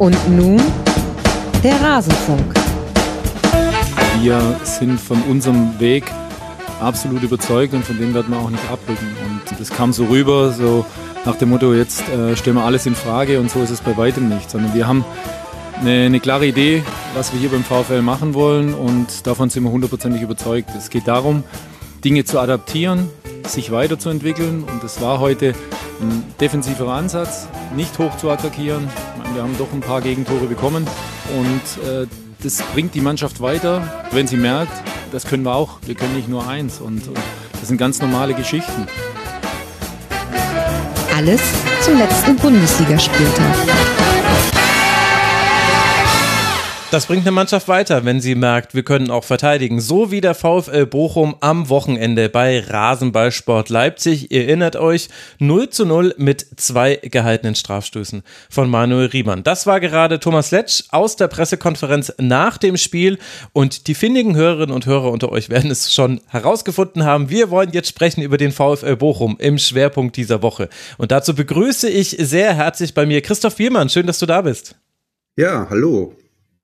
Und nun der Rasenfunk. Wir sind von unserem Weg absolut überzeugt und von dem werden wir auch nicht abrücken. Und das kam so rüber, so nach dem Motto, jetzt äh, stellen wir alles in Frage und so ist es bei weitem nicht, sondern wir haben eine, eine, klare Idee, was wir hier beim VfL machen wollen und davon sind wir hundertprozentig überzeugt. Es geht darum, Dinge zu adaptieren, sich weiterzuentwickeln und das war heute ein defensiver Ansatz, nicht hoch zu attackieren. Wir haben doch ein paar Gegentore bekommen und äh, das bringt die Mannschaft weiter, wenn sie merkt, das können wir auch, wir können nicht nur eins und, und das sind ganz normale Geschichten. Alles zum letzten Bundesligaspieltag. Das bringt eine Mannschaft weiter, wenn sie merkt, wir können auch verteidigen. So wie der VfL Bochum am Wochenende bei Rasenballsport Leipzig. Ihr erinnert euch, 0 zu 0 mit zwei gehaltenen Strafstößen von Manuel Riemann. Das war gerade Thomas Letsch aus der Pressekonferenz nach dem Spiel. Und die findigen Hörerinnen und Hörer unter euch werden es schon herausgefunden haben. Wir wollen jetzt sprechen über den VfL Bochum im Schwerpunkt dieser Woche. Und dazu begrüße ich sehr herzlich bei mir Christoph Biermann. Schön, dass du da bist. Ja, hallo.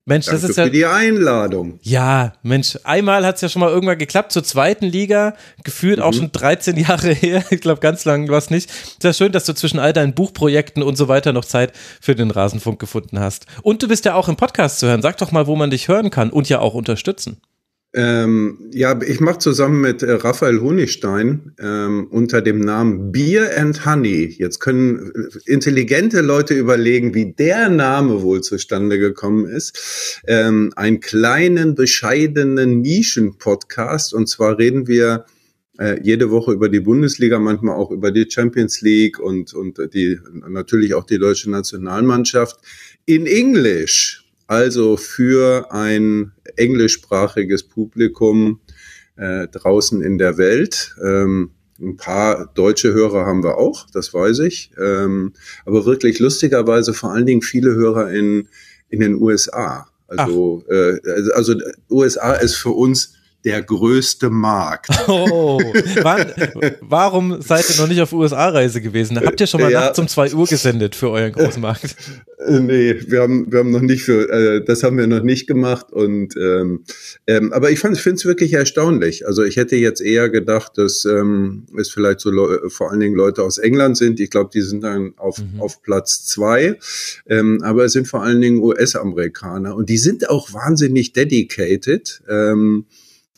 Mensch, Danke das ist ja. für die Einladung. Ja, Mensch, einmal hat es ja schon mal irgendwann geklappt zur zweiten Liga, gefühlt mhm. auch schon 13 Jahre her. Ich glaube, ganz lang war es nicht. Sehr schön, dass du zwischen all deinen Buchprojekten und so weiter noch Zeit für den Rasenfunk gefunden hast. Und du bist ja auch im Podcast zu hören. Sag doch mal, wo man dich hören kann und ja auch unterstützen. Ähm, ja, ich mache zusammen mit äh, Raphael Honigstein ähm, unter dem Namen Beer and Honey. Jetzt können äh, intelligente Leute überlegen, wie der Name wohl zustande gekommen ist. Ähm, einen kleinen, bescheidenen Nischen-Podcast. Und zwar reden wir äh, jede Woche über die Bundesliga, manchmal auch über die Champions League und, und die, natürlich auch die deutsche Nationalmannschaft in Englisch also für ein englischsprachiges Publikum äh, draußen in der Welt. Ähm, ein paar deutsche Hörer haben wir auch, das weiß ich. Ähm, aber wirklich lustigerweise vor allen Dingen viele Hörer in, in den USA. Also, äh, also USA ist für uns der größte Markt. Oh, wann, warum seid ihr noch nicht auf USA-Reise gewesen? Habt ihr schon mal ja. nachts um zwei Uhr gesendet für euren Großmarkt? Äh, nee, wir haben, wir haben noch nicht für, äh, das haben wir noch nicht gemacht und ähm, ähm, aber ich, finde es wirklich erstaunlich. Also ich hätte jetzt eher gedacht, dass ähm, es vielleicht so vor allen Dingen Leute aus England sind. Ich glaube, die sind dann auf, mhm. auf Platz zwei. Ähm, aber es sind vor allen Dingen US-Amerikaner und die sind auch wahnsinnig dedicated. Ähm,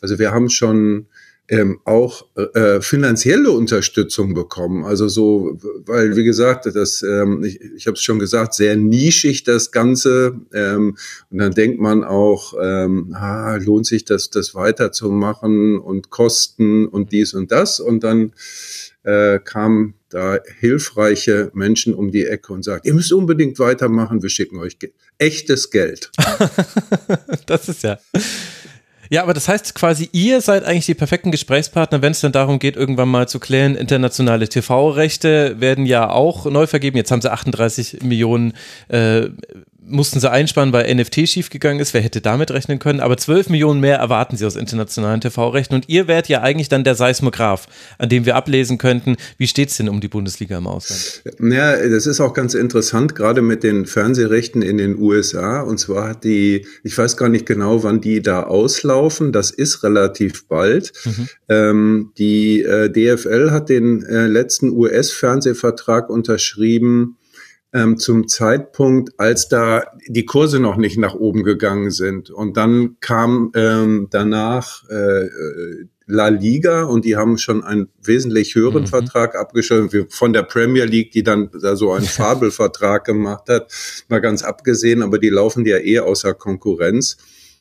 also wir haben schon ähm, auch äh, finanzielle Unterstützung bekommen. Also so, weil wie gesagt, das, ähm, ich, ich habe es schon gesagt, sehr nischig das Ganze. Ähm, und dann denkt man auch, ähm, ah, lohnt sich das, das weiterzumachen und Kosten und dies und das. Und dann äh, kamen da hilfreiche Menschen um die Ecke und sagt, ihr müsst unbedingt weitermachen, wir schicken euch ge echtes Geld. das ist ja ja, aber das heißt quasi, ihr seid eigentlich die perfekten Gesprächspartner, wenn es dann darum geht, irgendwann mal zu klären, internationale TV-Rechte werden ja auch neu vergeben. Jetzt haben sie 38 Millionen äh, mussten sie einsparen, weil NFT schiefgegangen ist. Wer hätte damit rechnen können? Aber 12 Millionen mehr erwarten sie aus internationalen TV-Rechten. Und ihr wärt ja eigentlich dann der Seismograph, an dem wir ablesen könnten, wie steht es denn um die Bundesliga im Ausland? Ja, das ist auch ganz interessant, gerade mit den Fernsehrechten in den USA. Und zwar hat die, ich weiß gar nicht genau, wann die da auslaufen. Das ist relativ bald. Mhm. Ähm, die äh, DFL hat den äh, letzten US-Fernsehvertrag unterschrieben ähm, zum Zeitpunkt, als da die Kurse noch nicht nach oben gegangen sind. Und dann kam ähm, danach äh, äh La Liga und die haben schon einen wesentlich höheren mhm. Vertrag abgeschlossen, von der Premier League, die dann da so einen Fabelvertrag gemacht hat, mal ganz abgesehen, aber die laufen ja eh außer Konkurrenz.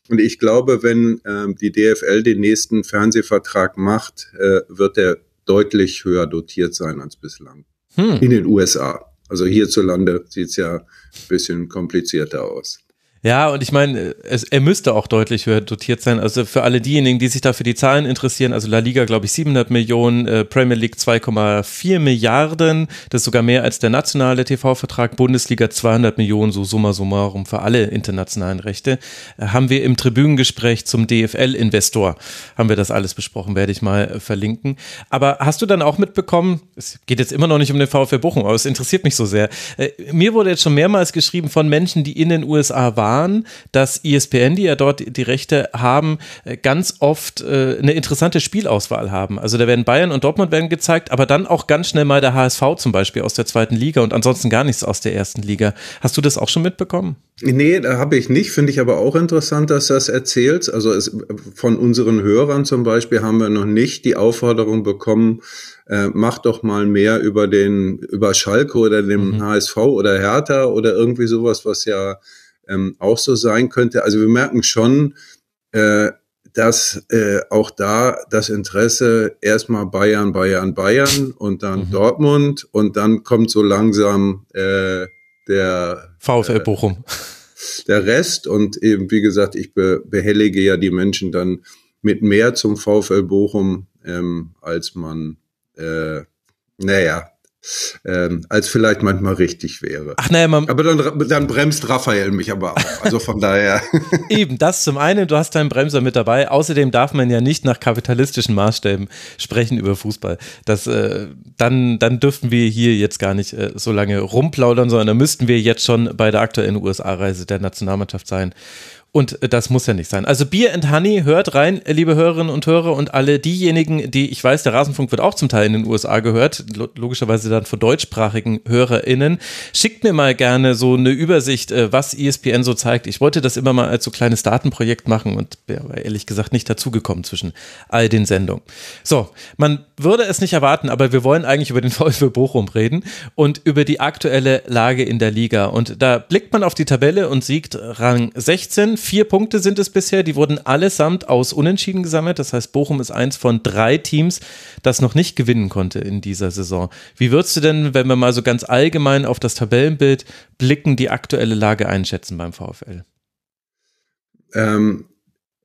Und ich glaube, wenn ähm, die DFL den nächsten Fernsehvertrag macht, äh, wird der deutlich höher dotiert sein als bislang. Hm. In den USA. Also hierzulande sieht es ja ein bisschen komplizierter aus. Ja, und ich meine, es, er müsste auch deutlich höher dotiert sein. Also für alle diejenigen, die sich da für die Zahlen interessieren, also La Liga, glaube ich, 700 Millionen, äh, Premier League 2,4 Milliarden, das ist sogar mehr als der nationale TV-Vertrag, Bundesliga 200 Millionen, so summa summarum für alle internationalen Rechte. Äh, haben wir im Tribünengespräch zum DFL-Investor, haben wir das alles besprochen, werde ich mal äh, verlinken. Aber hast du dann auch mitbekommen, es geht jetzt immer noch nicht um den VfB Bochum, aber es interessiert mich so sehr. Äh, mir wurde jetzt schon mehrmals geschrieben von Menschen, die in den USA waren, waren, dass ESPN, die ja dort die Rechte haben, äh, ganz oft äh, eine interessante Spielauswahl haben. Also da werden Bayern und Dortmund werden gezeigt, aber dann auch ganz schnell mal der HSV zum Beispiel aus der zweiten Liga und ansonsten gar nichts aus der ersten Liga. Hast du das auch schon mitbekommen? Nee, da habe ich nicht. Finde ich aber auch interessant, dass du das erzählst. Also es, von unseren Hörern zum Beispiel haben wir noch nicht die Aufforderung bekommen, äh, mach doch mal mehr über den, über Schalke oder dem mhm. HSV oder Hertha oder irgendwie sowas, was ja ähm, auch so sein könnte. Also wir merken schon, äh, dass äh, auch da das Interesse erstmal Bayern, Bayern, Bayern und dann mhm. Dortmund und dann kommt so langsam äh, der VfL äh, Bochum. Der Rest und eben, wie gesagt, ich be behellige ja die Menschen dann mit mehr zum VfL Bochum, ähm, als man, äh, naja, ähm, als vielleicht manchmal richtig wäre. Ach naja, man aber dann, dann bremst Raphael mich aber auch. Also von daher. Eben, das zum einen, du hast deinen Bremser mit dabei. Außerdem darf man ja nicht nach kapitalistischen Maßstäben sprechen über Fußball. Das, äh, dann, dann dürften wir hier jetzt gar nicht äh, so lange rumplaudern, sondern da müssten wir jetzt schon bei der aktuellen USA-Reise der Nationalmannschaft sein. Und das muss ja nicht sein. Also Beer and Honey, hört rein, liebe Hörerinnen und Hörer und alle diejenigen, die, ich weiß, der Rasenfunk wird auch zum Teil in den USA gehört, logischerweise dann von deutschsprachigen HörerInnen. Schickt mir mal gerne so eine Übersicht, äh, was ESPN so zeigt. Ich wollte das immer mal als so kleines Datenprojekt machen und aber ehrlich gesagt nicht dazugekommen zwischen all den Sendungen. So, man würde es nicht erwarten, aber wir wollen eigentlich über den VfB Bochum reden und über die aktuelle Lage in der Liga. Und da blickt man auf die Tabelle und sieht Rang 16, Vier Punkte sind es bisher, die wurden allesamt aus Unentschieden gesammelt. Das heißt, Bochum ist eins von drei Teams, das noch nicht gewinnen konnte in dieser Saison. Wie würdest du denn, wenn wir mal so ganz allgemein auf das Tabellenbild blicken, die aktuelle Lage einschätzen beim VfL? Ähm,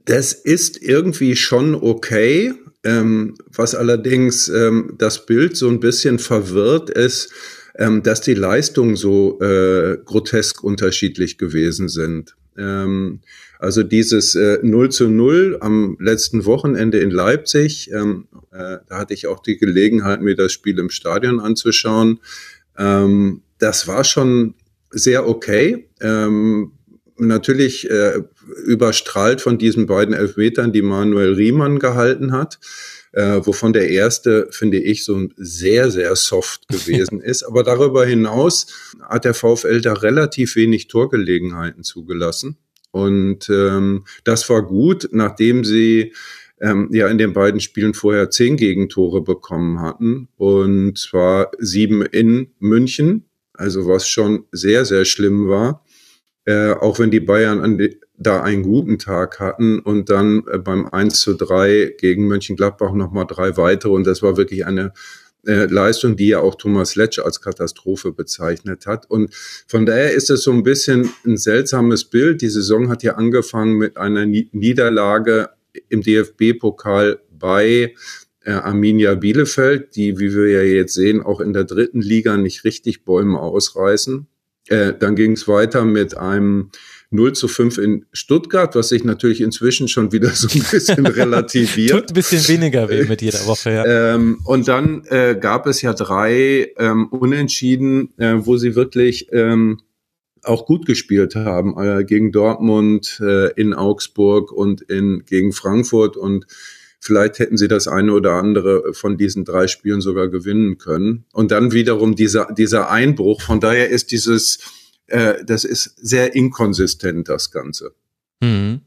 das ist irgendwie schon okay. Ähm, was allerdings ähm, das Bild so ein bisschen verwirrt ist, ähm, dass die Leistungen so äh, grotesk unterschiedlich gewesen sind. Ähm, also dieses äh, 0 zu 0 am letzten Wochenende in Leipzig, ähm, äh, da hatte ich auch die Gelegenheit, mir das Spiel im Stadion anzuschauen. Ähm, das war schon sehr okay. Ähm, natürlich äh, überstrahlt von diesen beiden Elfmetern, die Manuel Riemann gehalten hat äh, wovon der erste, finde ich, so sehr, sehr soft gewesen ist. Aber darüber hinaus hat der VfL da relativ wenig Torgelegenheiten zugelassen. Und ähm, das war gut, nachdem sie ähm, ja in den beiden Spielen vorher zehn Gegentore bekommen hatten. Und zwar sieben in München, also was schon sehr, sehr schlimm war. Äh, auch wenn die Bayern an die, da einen guten Tag hatten und dann äh, beim 1 zu 3 gegen Mönchengladbach nochmal drei weitere. Und das war wirklich eine äh, Leistung, die ja auch Thomas Letsch als Katastrophe bezeichnet hat. Und von daher ist es so ein bisschen ein seltsames Bild. Die Saison hat ja angefangen mit einer Niederlage im DFB-Pokal bei äh, Arminia Bielefeld, die, wie wir ja jetzt sehen, auch in der dritten Liga nicht richtig Bäume ausreißen. Äh, dann ging es weiter mit einem 0 zu 5 in Stuttgart, was sich natürlich inzwischen schon wieder so ein bisschen relativiert. Tut ein bisschen weniger weh mit jeder Woche, ja. Ähm, und dann äh, gab es ja drei ähm, Unentschieden, äh, wo sie wirklich ähm, auch gut gespielt haben, äh, gegen Dortmund, äh, in Augsburg und in, gegen Frankfurt und Vielleicht hätten sie das eine oder andere von diesen drei Spielen sogar gewinnen können. Und dann wiederum dieser, dieser Einbruch. Von daher ist dieses, äh, das ist sehr inkonsistent, das Ganze. Mhm.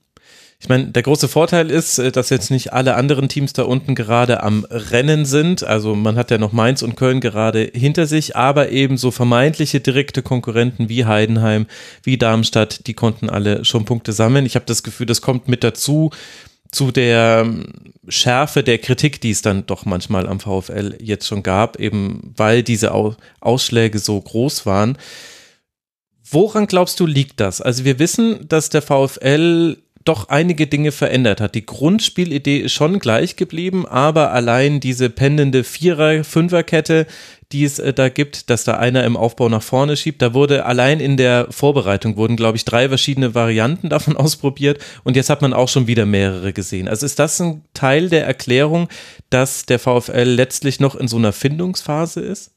Ich meine, der große Vorteil ist, äh, dass jetzt nicht alle anderen Teams da unten gerade am Rennen sind. Also man hat ja noch Mainz und Köln gerade hinter sich, aber eben so vermeintliche direkte Konkurrenten wie Heidenheim, wie Darmstadt, die konnten alle schon Punkte sammeln. Ich habe das Gefühl, das kommt mit dazu zu der ähm, Schärfe der Kritik, die es dann doch manchmal am VfL jetzt schon gab, eben weil diese Ausschläge so groß waren. Woran glaubst du, liegt das? Also wir wissen, dass der VfL doch einige Dinge verändert hat. Die Grundspielidee ist schon gleich geblieben, aber allein diese pendende Vierer-, Fünferkette, die es äh, da gibt, dass da einer im Aufbau nach vorne schiebt, da wurde allein in der Vorbereitung wurden, glaube ich, drei verschiedene Varianten davon ausprobiert und jetzt hat man auch schon wieder mehrere gesehen. Also ist das ein Teil der Erklärung, dass der VfL letztlich noch in so einer Findungsphase ist?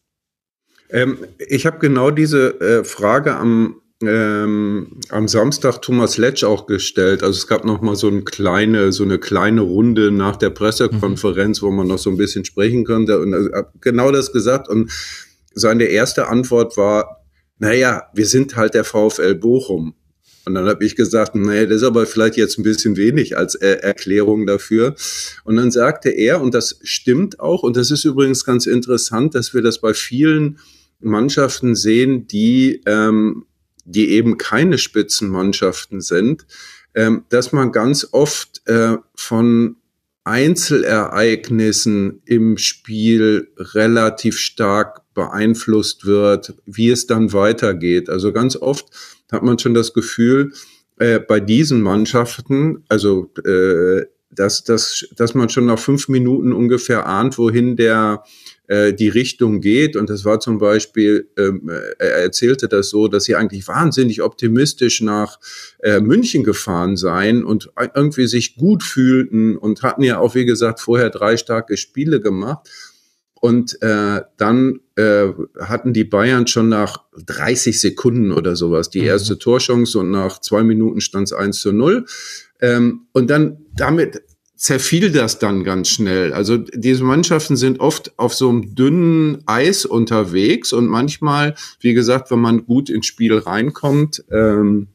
Ähm, ich habe genau diese äh, Frage am ähm, am Samstag Thomas Letsch auch gestellt. Also es gab noch mal so eine kleine, so eine kleine Runde nach der Pressekonferenz, mhm. wo man noch so ein bisschen sprechen konnte. Und er hat genau das gesagt. Und seine erste Antwort war, naja, wir sind halt der VfL Bochum. Und dann habe ich gesagt, naja, das ist aber vielleicht jetzt ein bisschen wenig als äh, Erklärung dafür. Und dann sagte er, und das stimmt auch, und das ist übrigens ganz interessant, dass wir das bei vielen Mannschaften sehen, die ähm, die eben keine Spitzenmannschaften sind, ähm, dass man ganz oft äh, von Einzelereignissen im Spiel relativ stark beeinflusst wird, wie es dann weitergeht. Also ganz oft hat man schon das Gefühl, äh, bei diesen Mannschaften, also äh, dass, dass, dass man schon nach fünf Minuten ungefähr ahnt, wohin der äh, die Richtung geht. Und das war zum Beispiel, ähm, er erzählte das so, dass sie eigentlich wahnsinnig optimistisch nach äh, München gefahren seien und irgendwie sich gut fühlten und hatten ja auch, wie gesagt, vorher drei starke Spiele gemacht. Und äh, dann äh, hatten die Bayern schon nach 30 Sekunden oder sowas die mhm. erste mhm. Torchance und nach zwei Minuten stand es 1 zu 0. Ähm, und dann damit zerfiel das dann ganz schnell. Also diese Mannschaften sind oft auf so einem dünnen Eis unterwegs und manchmal, wie gesagt, wenn man gut ins Spiel reinkommt, ähm,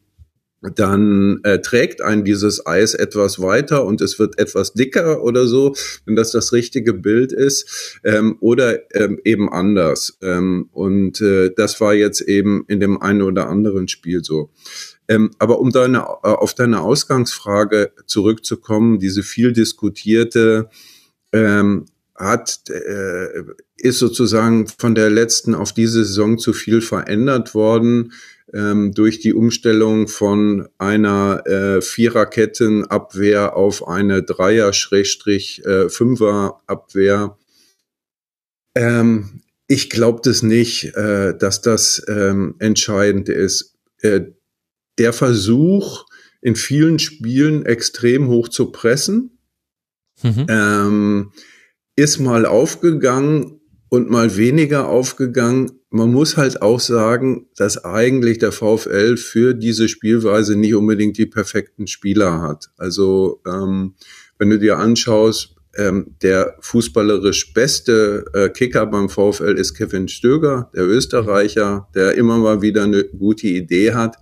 dann äh, trägt ein dieses Eis etwas weiter und es wird etwas dicker oder so, wenn das das richtige Bild ist, ähm, oder ähm, eben anders. Ähm, und äh, das war jetzt eben in dem einen oder anderen Spiel so. Ähm, aber um deine, äh, auf deine Ausgangsfrage zurückzukommen, diese viel diskutierte ähm, hat, äh, ist sozusagen von der letzten auf diese Saison zu viel verändert worden ähm, durch die Umstellung von einer äh, Viererkettenabwehr auf eine Dreier-Fünfer-Abwehr. Ähm, ich glaube das nicht, äh, dass das ähm, entscheidend ist. Äh, der Versuch, in vielen Spielen extrem hoch zu pressen, mhm. ähm, ist mal aufgegangen und mal weniger aufgegangen. Man muss halt auch sagen, dass eigentlich der VfL für diese Spielweise nicht unbedingt die perfekten Spieler hat. Also ähm, wenn du dir anschaust, ähm, der fußballerisch beste äh, Kicker beim VfL ist Kevin Stöger, der Österreicher, der immer mal wieder eine gute Idee hat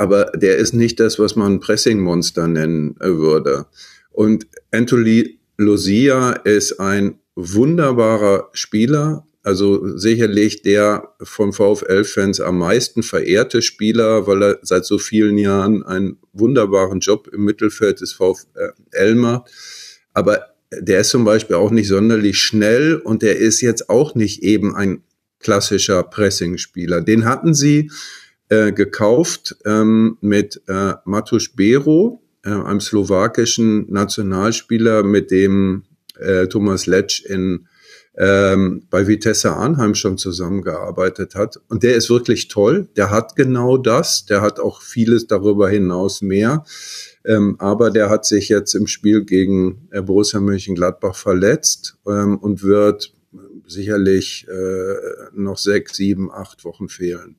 aber der ist nicht das, was man Pressing-Monster nennen äh, würde. Und Anthony Lucia ist ein wunderbarer Spieler, also sicherlich der von VfL-Fans am meisten verehrte Spieler, weil er seit so vielen Jahren einen wunderbaren Job im Mittelfeld des VfL macht. Aber der ist zum Beispiel auch nicht sonderlich schnell und der ist jetzt auch nicht eben ein klassischer Pressing-Spieler. Den hatten sie äh, gekauft ähm, mit äh, Matusz Bero, äh, einem slowakischen Nationalspieler, mit dem äh, Thomas Letsch in ähm, bei Vitesse Arnheim schon zusammengearbeitet hat. Und der ist wirklich toll. Der hat genau das. Der hat auch vieles darüber hinaus mehr. Ähm, aber der hat sich jetzt im Spiel gegen äh, Borussia Mönchengladbach verletzt ähm, und wird sicherlich äh, noch sechs, sieben, acht Wochen fehlen.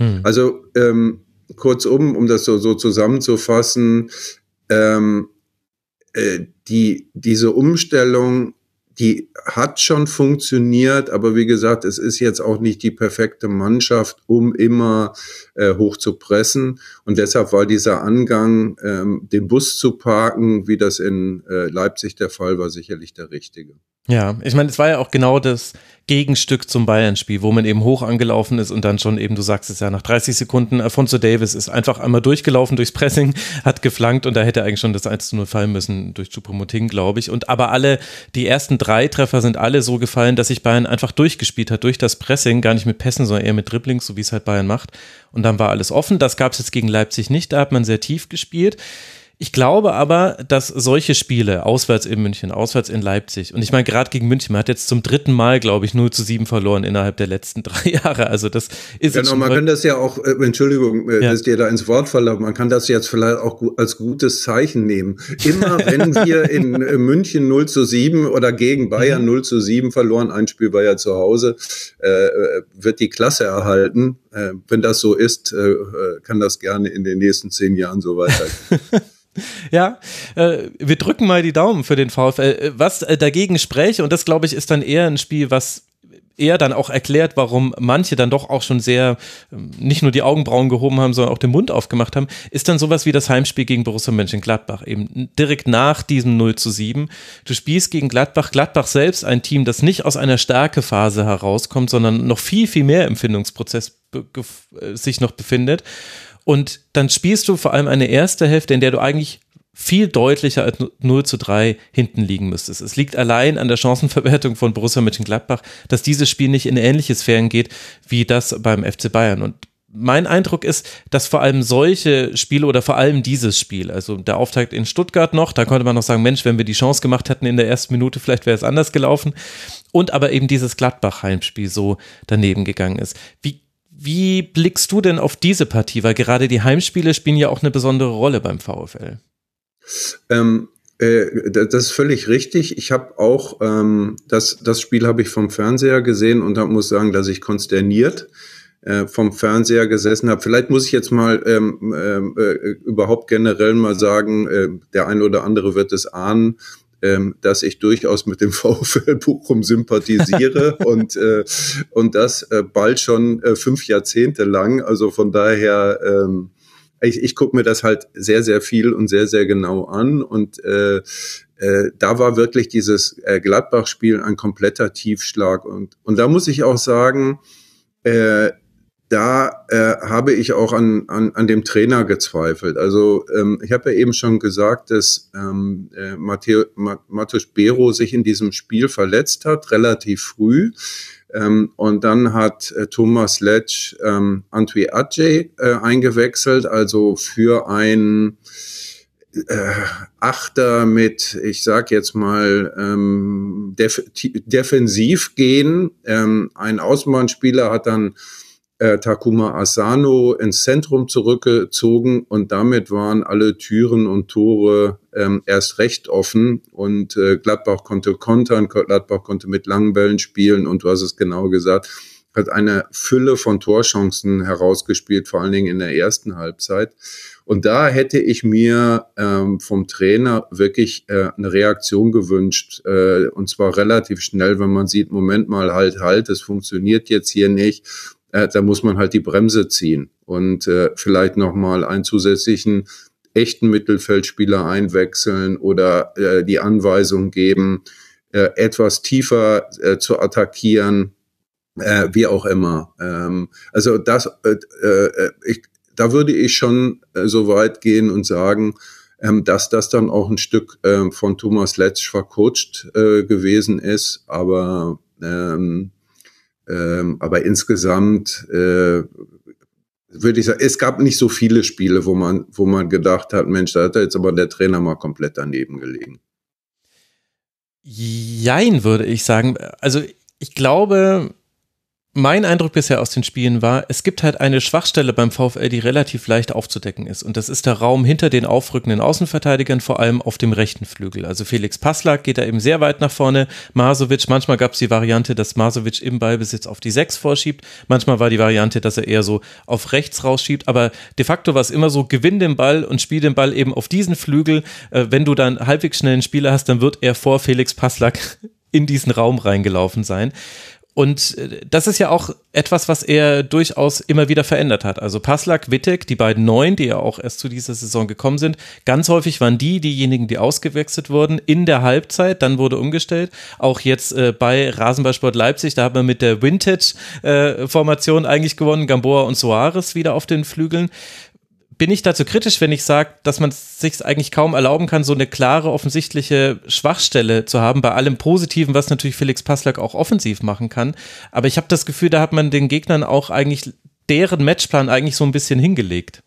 Hm. Also ähm, kurzum, um das so, so zusammenzufassen, ähm, äh, die, diese Umstellung, die hat schon funktioniert, aber wie gesagt, es ist jetzt auch nicht die perfekte Mannschaft, um immer äh, hoch zu pressen. Und deshalb war dieser Angang, ähm, den Bus zu parken, wie das in äh, Leipzig der Fall war, sicherlich der richtige. Ja, ich meine, es war ja auch genau das Gegenstück zum Bayern-Spiel, wo man eben hoch angelaufen ist und dann schon eben, du sagst es ja, nach 30 Sekunden, Alfonso Davis ist einfach einmal durchgelaufen durchs Pressing, hat geflankt und da hätte eigentlich schon das 1 zu 0 fallen müssen durch Chupomoting, glaube ich. Und aber alle, die ersten drei Treffer sind alle so gefallen, dass sich Bayern einfach durchgespielt hat, durch das Pressing, gar nicht mit Pässen, sondern eher mit Dribblings, so wie es halt Bayern macht. Und dann war alles offen. Das gab es jetzt gegen Leipzig nicht, da hat man sehr tief gespielt. Ich glaube aber, dass solche Spiele, auswärts in München, auswärts in Leipzig, und ich meine, gerade gegen München, man hat jetzt zum dritten Mal, glaube ich, 0 zu 7 verloren innerhalb der letzten drei Jahre. Also das ist Genau, man kann das ja auch, äh, Entschuldigung, äh, ja. dass dir da ins Wort falle, man kann das jetzt vielleicht auch als gutes Zeichen nehmen. Immer wenn wir in äh, München 0 zu 7 oder gegen Bayern 0 mhm. zu 7 verloren, ein Spiel war ja zu Hause, äh, wird die Klasse erhalten. Äh, wenn das so ist, äh, kann das gerne in den nächsten zehn Jahren so weitergehen. Ja, äh, wir drücken mal die Daumen für den VfL. Äh, was äh, dagegen spräche, und das glaube ich ist dann eher ein Spiel, was eher dann auch erklärt, warum manche dann doch auch schon sehr ähm, nicht nur die Augenbrauen gehoben haben, sondern auch den Mund aufgemacht haben, ist dann sowas wie das Heimspiel gegen Borussia Mönchengladbach. Eben direkt nach diesem 0 zu 7. Du spielst gegen Gladbach, Gladbach selbst ein Team, das nicht aus einer Stärkephase herauskommt, sondern noch viel, viel mehr im Findungsprozess äh, sich noch befindet. Und dann spielst du vor allem eine erste Hälfte, in der du eigentlich viel deutlicher als 0 zu 3 hinten liegen müsstest. Es liegt allein an der Chancenverwertung von Borussia Mönchengladbach, dass dieses Spiel nicht in ähnliche Sphären geht wie das beim FC Bayern. Und mein Eindruck ist, dass vor allem solche Spiele oder vor allem dieses Spiel, also der Auftakt in Stuttgart noch, da konnte man noch sagen, Mensch, wenn wir die Chance gemacht hätten in der ersten Minute, vielleicht wäre es anders gelaufen. Und aber eben dieses Gladbach-Heimspiel so daneben gegangen ist. Wie wie blickst du denn auf diese Partie? Weil gerade die Heimspiele spielen ja auch eine besondere Rolle beim VfL. Ähm, äh, das ist völlig richtig. Ich habe auch ähm, das, das Spiel habe ich vom Fernseher gesehen und da muss sagen, dass ich konsterniert äh, vom Fernseher gesessen habe. Vielleicht muss ich jetzt mal ähm, äh, überhaupt generell mal sagen, äh, der eine oder andere wird es ahnen ähm, dass ich durchaus mit dem VfL Bochum sympathisiere und, äh, und das äh, bald schon äh, fünf Jahrzehnte lang. Also von daher, ähm, ich, ich gucke mir das halt sehr, sehr viel und sehr, sehr genau an. Und äh, äh, da war wirklich dieses äh, Gladbach-Spiel ein kompletter Tiefschlag. Und, und da muss ich auch sagen, äh, da äh, habe ich auch an, an, an dem Trainer gezweifelt. Also ähm, ich habe ja eben schon gesagt, dass ähm, äh, Matthäus Bero sich in diesem Spiel verletzt hat, relativ früh. Ähm, und dann hat äh, Thomas Letsch ähm, Antwi Adjei äh, eingewechselt, also für ein äh, Achter mit, ich sag jetzt mal, ähm, def defensiv gehen. Ähm, ein Außenbahnspieler hat dann äh, Takuma Asano ins Zentrum zurückgezogen und damit waren alle Türen und Tore ähm, erst recht offen und äh, Gladbach konnte kontern, Gladbach konnte mit langen Bällen spielen und du hast es genau gesagt, hat eine Fülle von Torchancen herausgespielt, vor allen Dingen in der ersten Halbzeit. Und da hätte ich mir ähm, vom Trainer wirklich äh, eine Reaktion gewünscht, äh, und zwar relativ schnell, wenn man sieht, Moment mal, halt, halt, es funktioniert jetzt hier nicht äh, da muss man halt die Bremse ziehen und äh, vielleicht nochmal einen zusätzlichen echten Mittelfeldspieler einwechseln oder äh, die Anweisung geben, äh, etwas tiefer äh, zu attackieren, äh, wie auch immer. Ähm, also das, äh, äh, ich, da würde ich schon äh, so weit gehen und sagen, ähm, dass das dann auch ein Stück äh, von Thomas Letsch vercoacht äh, gewesen ist, aber ähm, ähm, aber insgesamt äh, würde ich sagen, es gab nicht so viele Spiele, wo man, wo man gedacht hat, Mensch, da hat jetzt aber der Trainer mal komplett daneben gelegen. Jein, würde ich sagen. Also ich glaube, mein Eindruck bisher aus den Spielen war, es gibt halt eine Schwachstelle beim VfL, die relativ leicht aufzudecken ist. Und das ist der Raum hinter den aufrückenden Außenverteidigern, vor allem auf dem rechten Flügel. Also Felix Passlack geht da eben sehr weit nach vorne. Masovic, manchmal gab es die Variante, dass Masovic im Ballbesitz auf die Sechs vorschiebt. Manchmal war die Variante, dass er eher so auf rechts rausschiebt. Aber de facto war es immer so, gewinn den Ball und spiel den Ball eben auf diesen Flügel. Äh, wenn du dann halbwegs schnellen Spieler hast, dann wird er vor Felix Passlack in diesen Raum reingelaufen sein. Und äh, das ist ja auch etwas, was er durchaus immer wieder verändert hat. Also Paslak, Wittek, die beiden Neuen, die ja auch erst zu dieser Saison gekommen sind, ganz häufig waren die diejenigen, die ausgewechselt wurden in der Halbzeit, dann wurde umgestellt. Auch jetzt äh, bei Rasenballsport Leipzig, da hat man mit der Vintage-Formation äh, eigentlich gewonnen, Gamboa und Soares wieder auf den Flügeln. Bin ich dazu kritisch, wenn ich sage, dass man sich eigentlich kaum erlauben kann, so eine klare, offensichtliche Schwachstelle zu haben, bei allem Positiven, was natürlich Felix Passlack auch offensiv machen kann. Aber ich habe das Gefühl, da hat man den Gegnern auch eigentlich deren Matchplan eigentlich so ein bisschen hingelegt.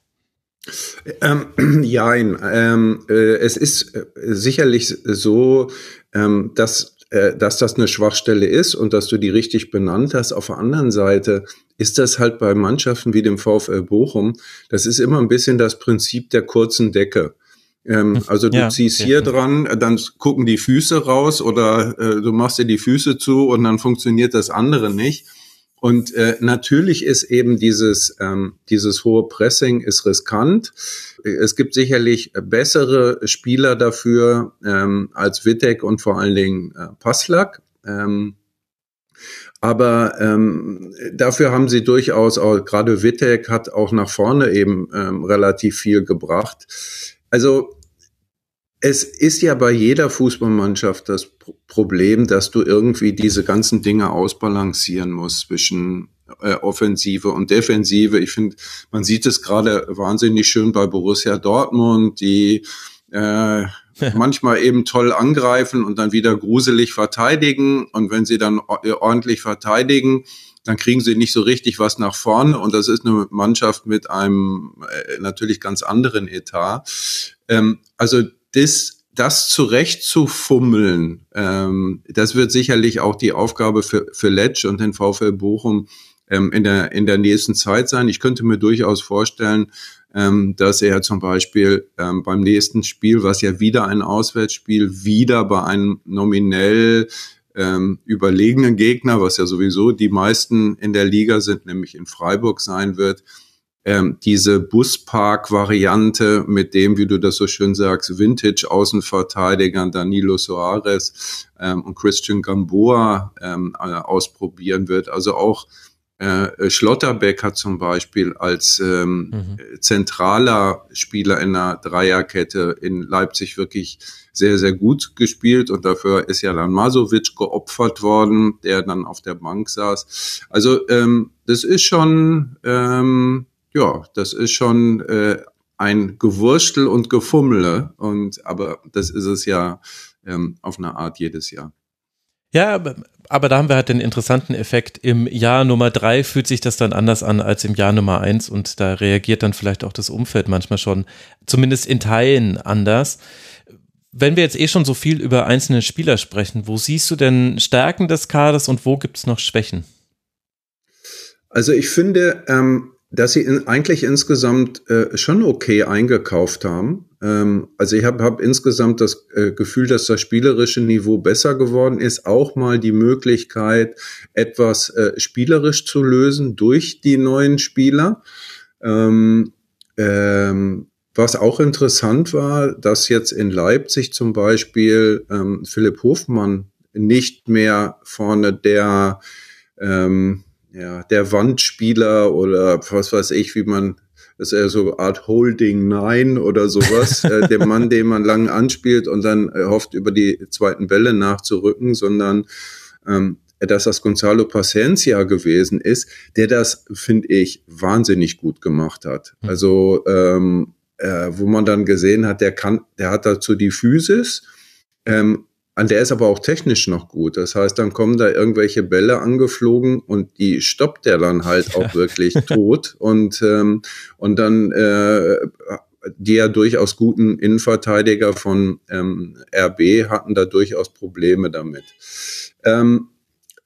Ähm, nein, ähm, äh, es ist äh, sicherlich so, ähm, dass dass das eine Schwachstelle ist und dass du die richtig benannt hast. Auf der anderen Seite ist das halt bei Mannschaften wie dem VfL Bochum, das ist immer ein bisschen das Prinzip der kurzen Decke. Ähm, hm. also du ja, ziehst hier ja. dran, dann gucken die Füße raus oder äh, du machst dir die Füße zu und dann funktioniert das andere nicht. Und äh, natürlich ist eben dieses, ähm, dieses hohe Pressing ist riskant. Es gibt sicherlich bessere Spieler dafür ähm, als Wittek und vor allen Dingen äh, Passlack. Ähm, aber ähm, dafür haben sie durchaus, auch, gerade Wittek hat auch nach vorne eben ähm, relativ viel gebracht. Also es ist ja bei jeder Fußballmannschaft das Problem, dass du irgendwie diese ganzen Dinge ausbalancieren musst zwischen äh, Offensive und Defensive. Ich finde, man sieht es gerade wahnsinnig schön bei Borussia Dortmund, die äh, manchmal eben toll angreifen und dann wieder gruselig verteidigen. Und wenn sie dann ordentlich verteidigen, dann kriegen sie nicht so richtig was nach vorne. Und das ist eine Mannschaft mit einem äh, natürlich ganz anderen Etat. Ähm, also das, das zurechtzufummeln, ähm, das wird sicherlich auch die Aufgabe für, für Letsch und den VfL Bochum ähm, in, der, in der nächsten Zeit sein. Ich könnte mir durchaus vorstellen, ähm, dass er zum Beispiel ähm, beim nächsten Spiel, was ja wieder ein Auswärtsspiel, wieder bei einem nominell ähm, überlegenen Gegner, was ja sowieso die meisten in der Liga sind, nämlich in Freiburg sein wird, ähm, diese Buspark-Variante mit dem, wie du das so schön sagst, Vintage-Außenverteidigern Danilo Soares ähm, und Christian Gamboa ähm, äh, ausprobieren wird. Also auch äh, Schlotterbeck hat zum Beispiel als ähm, mhm. zentraler Spieler in einer Dreierkette in Leipzig wirklich sehr, sehr gut gespielt und dafür ist ja dann Masovic geopfert worden, der dann auf der Bank saß. Also ähm, das ist schon ähm, ja, das ist schon äh, ein Gewurstel und Gefummle. Und aber das ist es ja ähm, auf eine Art jedes Jahr. Ja, aber da haben wir halt den interessanten Effekt. Im Jahr Nummer drei fühlt sich das dann anders an als im Jahr Nummer eins und da reagiert dann vielleicht auch das Umfeld manchmal schon, zumindest in Teilen anders. Wenn wir jetzt eh schon so viel über einzelne Spieler sprechen, wo siehst du denn Stärken des Kaders und wo gibt es noch Schwächen? Also ich finde, ähm, dass sie in, eigentlich insgesamt äh, schon okay eingekauft haben. Ähm, also ich habe hab insgesamt das äh, Gefühl, dass das spielerische Niveau besser geworden ist. Auch mal die Möglichkeit, etwas äh, spielerisch zu lösen durch die neuen Spieler. Ähm, ähm, was auch interessant war, dass jetzt in Leipzig zum Beispiel ähm, Philipp Hofmann nicht mehr vorne der ähm, ja, der Wandspieler oder was weiß ich, wie man, das ist eher so Art Holding Nine oder sowas, äh, der Mann, den man lang anspielt und dann äh, hofft, über die zweiten Bälle nachzurücken, sondern ähm, dass das Gonzalo Paciencia gewesen ist, der das, finde ich, wahnsinnig gut gemacht hat. Hm. Also, ähm, äh, wo man dann gesehen hat, der kann, der hat dazu die Physis, ähm, an der ist aber auch technisch noch gut. Das heißt, dann kommen da irgendwelche Bälle angeflogen und die stoppt der dann halt auch wirklich tot. Und, ähm, und dann äh, die ja durchaus guten Innenverteidiger von ähm, RB hatten da durchaus Probleme damit. Ähm,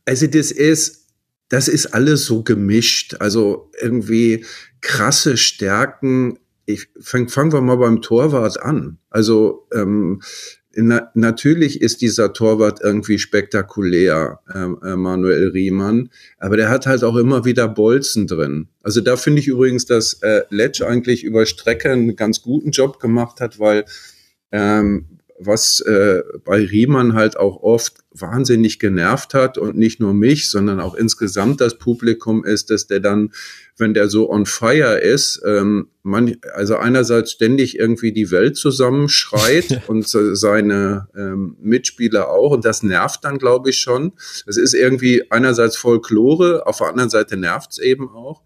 also das ist, das ist alles so gemischt. Also irgendwie krasse Stärken. Ich fang, fangen wir mal beim Torwart an. Also ähm, na, natürlich ist dieser Torwart irgendwie spektakulär, äh, Manuel Riemann, aber der hat halt auch immer wieder Bolzen drin. Also da finde ich übrigens, dass äh, Letsch eigentlich über Strecke einen ganz guten Job gemacht hat, weil ähm, was äh, bei Riemann halt auch oft wahnsinnig genervt hat und nicht nur mich, sondern auch insgesamt das Publikum ist, dass der dann, wenn der so on fire ist, ähm, man, also einerseits ständig irgendwie die Welt zusammenschreit und seine ähm, Mitspieler auch und das nervt dann, glaube ich, schon. Es ist irgendwie einerseits Folklore, auf der anderen Seite nervt es eben auch.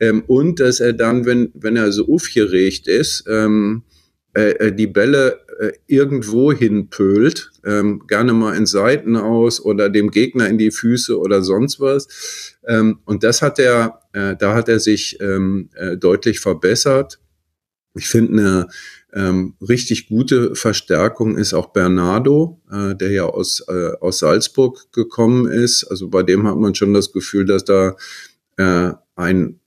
Ähm, und dass er dann, wenn, wenn er so aufgeregt ist, ähm, äh, äh die Bälle äh, irgendwo hinpölt, ähm, gerne mal in Seiten aus oder dem Gegner in die Füße oder sonst was. Ähm, und das hat er, äh, da hat er sich ähm, äh, deutlich verbessert. Ich finde eine ähm, richtig gute Verstärkung ist auch Bernardo, äh, der ja aus, äh, aus Salzburg gekommen ist. Also bei dem hat man schon das Gefühl, dass da äh, ein,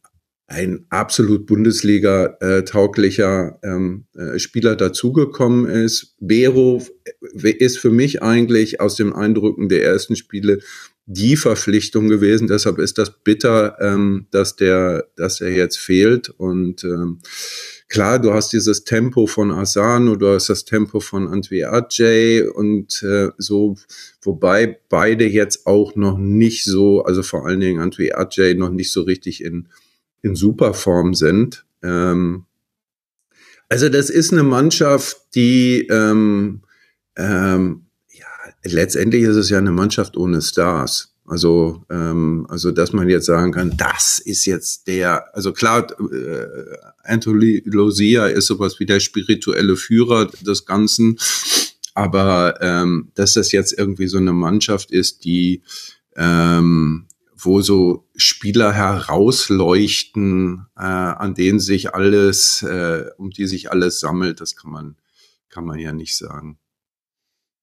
ein absolut Bundesliga-tauglicher ähm, äh, Spieler dazugekommen ist. Bero ist für mich eigentlich aus dem Eindrücken der ersten Spiele die Verpflichtung gewesen. Deshalb ist das bitter, ähm, dass der, dass er jetzt fehlt und ähm, klar, du hast dieses Tempo von Asano, du hast das Tempo von Antwi Ajay und äh, so, wobei beide jetzt auch noch nicht so, also vor allen Dingen Antwi Ajay noch nicht so richtig in, in Superform sind. Ähm, also das ist eine Mannschaft, die ähm, ähm, ja, letztendlich ist es ja eine Mannschaft ohne Stars. Also, ähm, also dass man jetzt sagen kann, das ist jetzt der, also klar, äh, Anthony Losia ist sowas wie der spirituelle Führer des Ganzen, aber ähm, dass das jetzt irgendwie so eine Mannschaft ist, die ähm, wo so Spieler herausleuchten, äh, an denen sich alles, äh, um die sich alles sammelt, das kann man, kann man ja nicht sagen.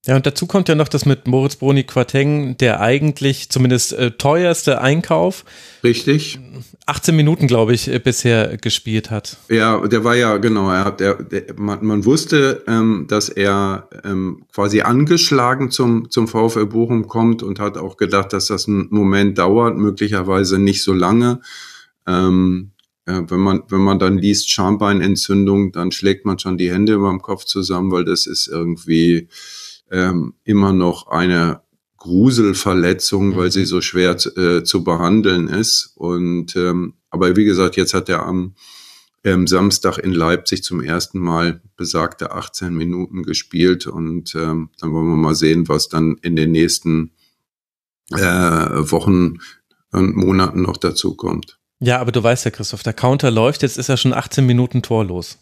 Ja, und dazu kommt ja noch das mit Moritz Broni Quateng, der eigentlich zumindest äh, teuerste Einkauf. Richtig. 18 Minuten, glaube ich, äh, bisher gespielt hat. Ja, der war ja, genau, er hat, der, der, man, man wusste, ähm, dass er ähm, quasi angeschlagen zum, zum VfL Bochum kommt und hat auch gedacht, dass das einen Moment dauert, möglicherweise nicht so lange. Ähm, ja, wenn man, wenn man dann liest Schambeinentzündung, dann schlägt man schon die Hände über dem Kopf zusammen, weil das ist irgendwie, ähm, immer noch eine Gruselverletzung, weil sie so schwer äh, zu behandeln ist. Und ähm, aber wie gesagt, jetzt hat er am ähm, Samstag in Leipzig zum ersten Mal besagte 18 Minuten gespielt und ähm, dann wollen wir mal sehen, was dann in den nächsten äh, Wochen und Monaten noch dazu kommt. Ja, aber du weißt ja, Christoph, der Counter läuft, jetzt ist er schon 18 Minuten torlos.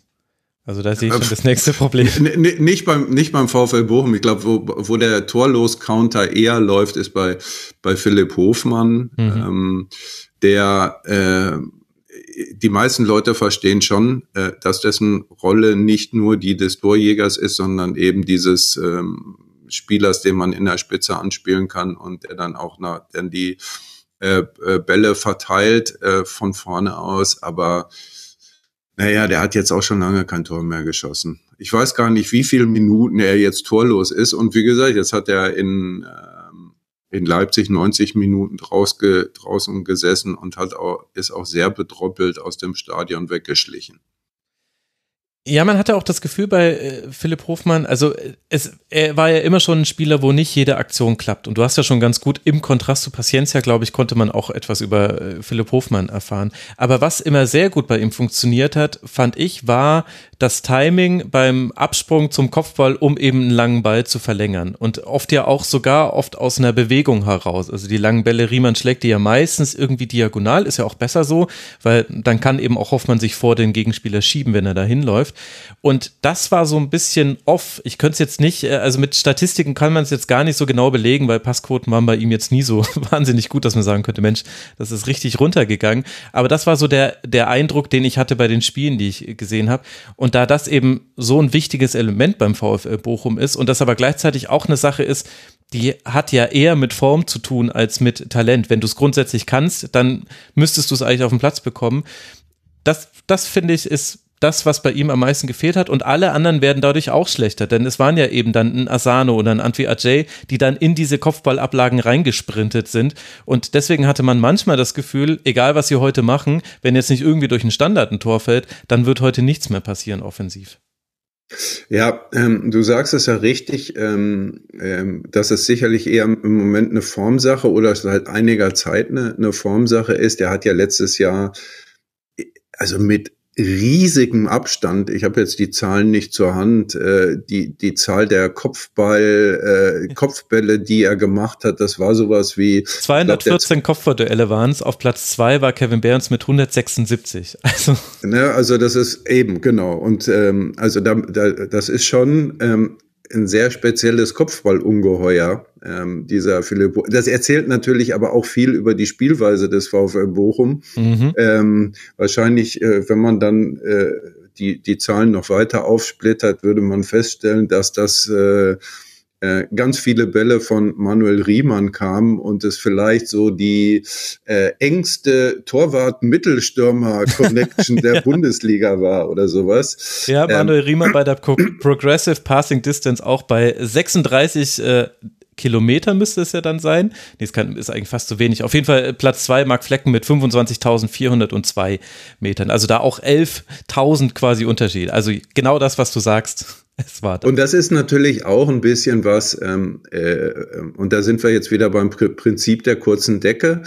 Also da sehe ich schon das nächste Problem. Nicht beim, nicht beim VfL Bochum. Ich glaube, wo, wo der Torlos-Counter eher läuft, ist bei, bei Philipp Hofmann, mhm. ähm, der äh, die meisten Leute verstehen schon, äh, dass dessen Rolle nicht nur die des Torjägers ist, sondern eben dieses ähm, Spielers, den man in der Spitze anspielen kann und der dann auch nach, dann die äh, äh, Bälle verteilt äh, von vorne aus. Aber naja, der hat jetzt auch schon lange kein Tor mehr geschossen. Ich weiß gar nicht, wie viele Minuten er jetzt torlos ist. Und wie gesagt, jetzt hat er in, ähm, in Leipzig 90 Minuten draußen gesessen und hat auch, ist auch sehr bedroppelt aus dem Stadion weggeschlichen. Ja, man hatte auch das Gefühl bei äh, Philipp Hofmann, also äh, es, er war ja immer schon ein Spieler, wo nicht jede Aktion klappt. Und du hast ja schon ganz gut im Kontrast zu Paciencia, glaube ich, konnte man auch etwas über äh, Philipp Hofmann erfahren. Aber was immer sehr gut bei ihm funktioniert hat, fand ich, war das Timing beim Absprung zum Kopfball, um eben einen langen Ball zu verlängern. Und oft ja auch sogar oft aus einer Bewegung heraus. Also die langen Bälle, Riemann schlägt die ja meistens irgendwie diagonal, ist ja auch besser so, weil dann kann eben auch Hoffmann sich vor den Gegenspieler schieben, wenn er da hinläuft. Und das war so ein bisschen off. Ich könnte es jetzt nicht, äh, also mit Statistiken kann man es jetzt gar nicht so genau belegen, weil Passquoten waren bei ihm jetzt nie so wahnsinnig gut, dass man sagen könnte, Mensch, das ist richtig runtergegangen. Aber das war so der, der Eindruck, den ich hatte bei den Spielen, die ich gesehen habe. Und und da das eben so ein wichtiges Element beim VfL Bochum ist und das aber gleichzeitig auch eine Sache ist, die hat ja eher mit Form zu tun als mit Talent. Wenn du es grundsätzlich kannst, dann müsstest du es eigentlich auf den Platz bekommen. Das, das finde ich, ist das, was bei ihm am meisten gefehlt hat. Und alle anderen werden dadurch auch schlechter, denn es waren ja eben dann ein Asano oder ein Antwi Ajay, die dann in diese Kopfballablagen reingesprintet sind. Und deswegen hatte man manchmal das Gefühl, egal was sie heute machen, wenn jetzt nicht irgendwie durch einen Standard ein Tor fällt, dann wird heute nichts mehr passieren offensiv. Ja, ähm, du sagst es ja richtig, ähm, ähm, dass es sicherlich eher im Moment eine Formsache oder seit einiger Zeit eine, eine Formsache ist. Er hat ja letztes Jahr also mit riesigem Abstand, ich habe jetzt die Zahlen nicht zur Hand, äh, die, die Zahl der Kopfball, äh, Kopfbälle, die er gemacht hat, das war sowas wie 214 Kopfballduelle waren es. Auf Platz zwei war Kevin Behrens mit 176. Also, ne, also das ist eben genau. Und ähm, also da, da, das ist schon ähm, ein sehr spezielles Kopfballungeheuer, ähm, dieser Philipp. Das erzählt natürlich aber auch viel über die Spielweise des VfL Bochum. Mhm. Ähm, wahrscheinlich, äh, wenn man dann äh, die, die Zahlen noch weiter aufsplittert, würde man feststellen, dass das äh, äh, ganz viele Bälle von Manuel Riemann kamen und es vielleicht so die äh, engste Torwart-Mittelstürmer-Connection der ja. Bundesliga war oder sowas. Ja, Manuel ähm, Riemann bei der Progressive Passing Distance auch bei 36 äh, Kilometer müsste es ja dann sein. Nee, es kann, ist eigentlich fast zu wenig. Auf jeden Fall äh, Platz zwei Mark Flecken mit 25.402 Metern. Also da auch 11.000 quasi Unterschied. Also genau das, was du sagst. Es war. Und das ist natürlich auch ein bisschen was, ähm, äh, und da sind wir jetzt wieder beim Prinzip der kurzen Decke.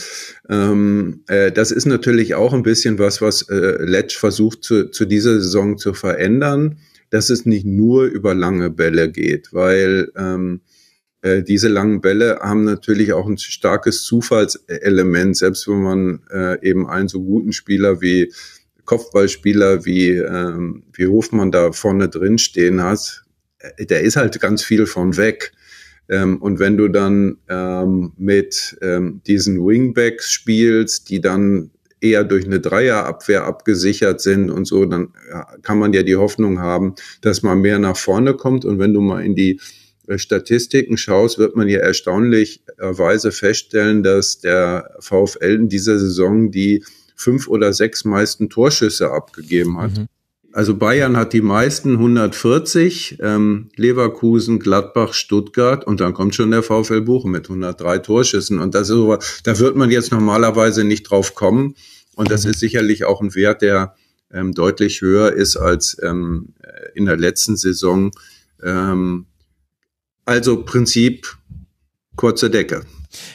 Ähm, äh, das ist natürlich auch ein bisschen was, was äh, Letsch versucht zu, zu dieser Saison zu verändern, dass es nicht nur über lange Bälle geht, weil ähm, äh, diese langen Bälle haben natürlich auch ein starkes Zufallselement, selbst wenn man äh, eben einen so guten Spieler wie Kopfballspieler wie, ähm, wie Hofmann da vorne drin stehen hat, äh, der ist halt ganz viel von weg. Ähm, und wenn du dann ähm, mit ähm, diesen Wingbacks spielst, die dann eher durch eine Dreierabwehr abgesichert sind und so, dann kann man ja die Hoffnung haben, dass man mehr nach vorne kommt. Und wenn du mal in die äh, Statistiken schaust, wird man ja erstaunlicherweise feststellen, dass der VfL in dieser Saison die fünf oder sechs meisten Torschüsse abgegeben hat. Mhm. Also Bayern hat die meisten 140, ähm, Leverkusen, Gladbach, Stuttgart und dann kommt schon der VfL Bochum mit 103 Torschüssen und das ist so, da wird man jetzt normalerweise nicht drauf kommen und das mhm. ist sicherlich auch ein Wert, der ähm, deutlich höher ist als ähm, in der letzten Saison. Ähm, also Prinzip kurze Decke.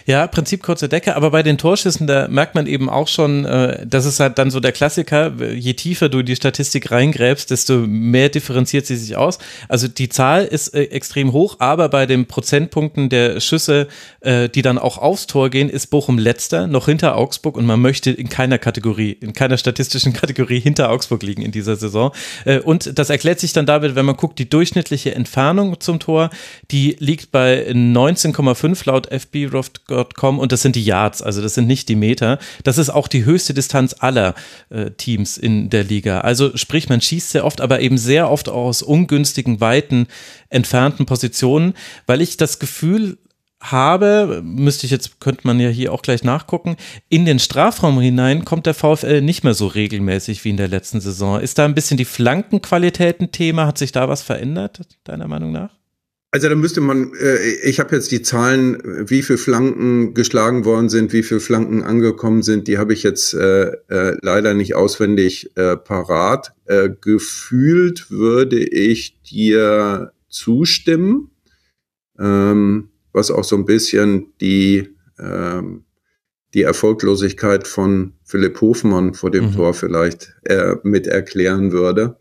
Ja, Prinzip kurze Decke, aber bei den Torschüssen, da merkt man eben auch schon, äh, das ist halt dann so der Klassiker, je tiefer du die Statistik reingräbst, desto mehr differenziert sie sich aus. Also die Zahl ist äh, extrem hoch, aber bei den Prozentpunkten der Schüsse, äh, die dann auch aufs Tor gehen, ist Bochum letzter, noch hinter Augsburg und man möchte in keiner Kategorie, in keiner statistischen Kategorie hinter Augsburg liegen in dieser Saison. Äh, und das erklärt sich dann damit, wenn man guckt, die durchschnittliche Entfernung zum Tor, die liegt bei 19,5 laut FB Rough Golf.com und das sind die Yards, also das sind nicht die Meter. Das ist auch die höchste Distanz aller äh, Teams in der Liga. Also sprich, man schießt sehr oft, aber eben sehr oft aus ungünstigen, weiten, entfernten Positionen, weil ich das Gefühl habe, müsste ich jetzt, könnte man ja hier auch gleich nachgucken, in den Strafraum hinein kommt der VfL nicht mehr so regelmäßig wie in der letzten Saison. Ist da ein bisschen die Flankenqualität ein Thema? Hat sich da was verändert, deiner Meinung nach? Also da müsste man, äh, ich habe jetzt die Zahlen, wie viele Flanken geschlagen worden sind, wie viele Flanken angekommen sind, die habe ich jetzt äh, äh, leider nicht auswendig äh, parat. Äh, gefühlt würde ich dir zustimmen, ähm, was auch so ein bisschen die, ähm, die Erfolglosigkeit von Philipp Hofmann vor dem mhm. Tor vielleicht äh, mit erklären würde.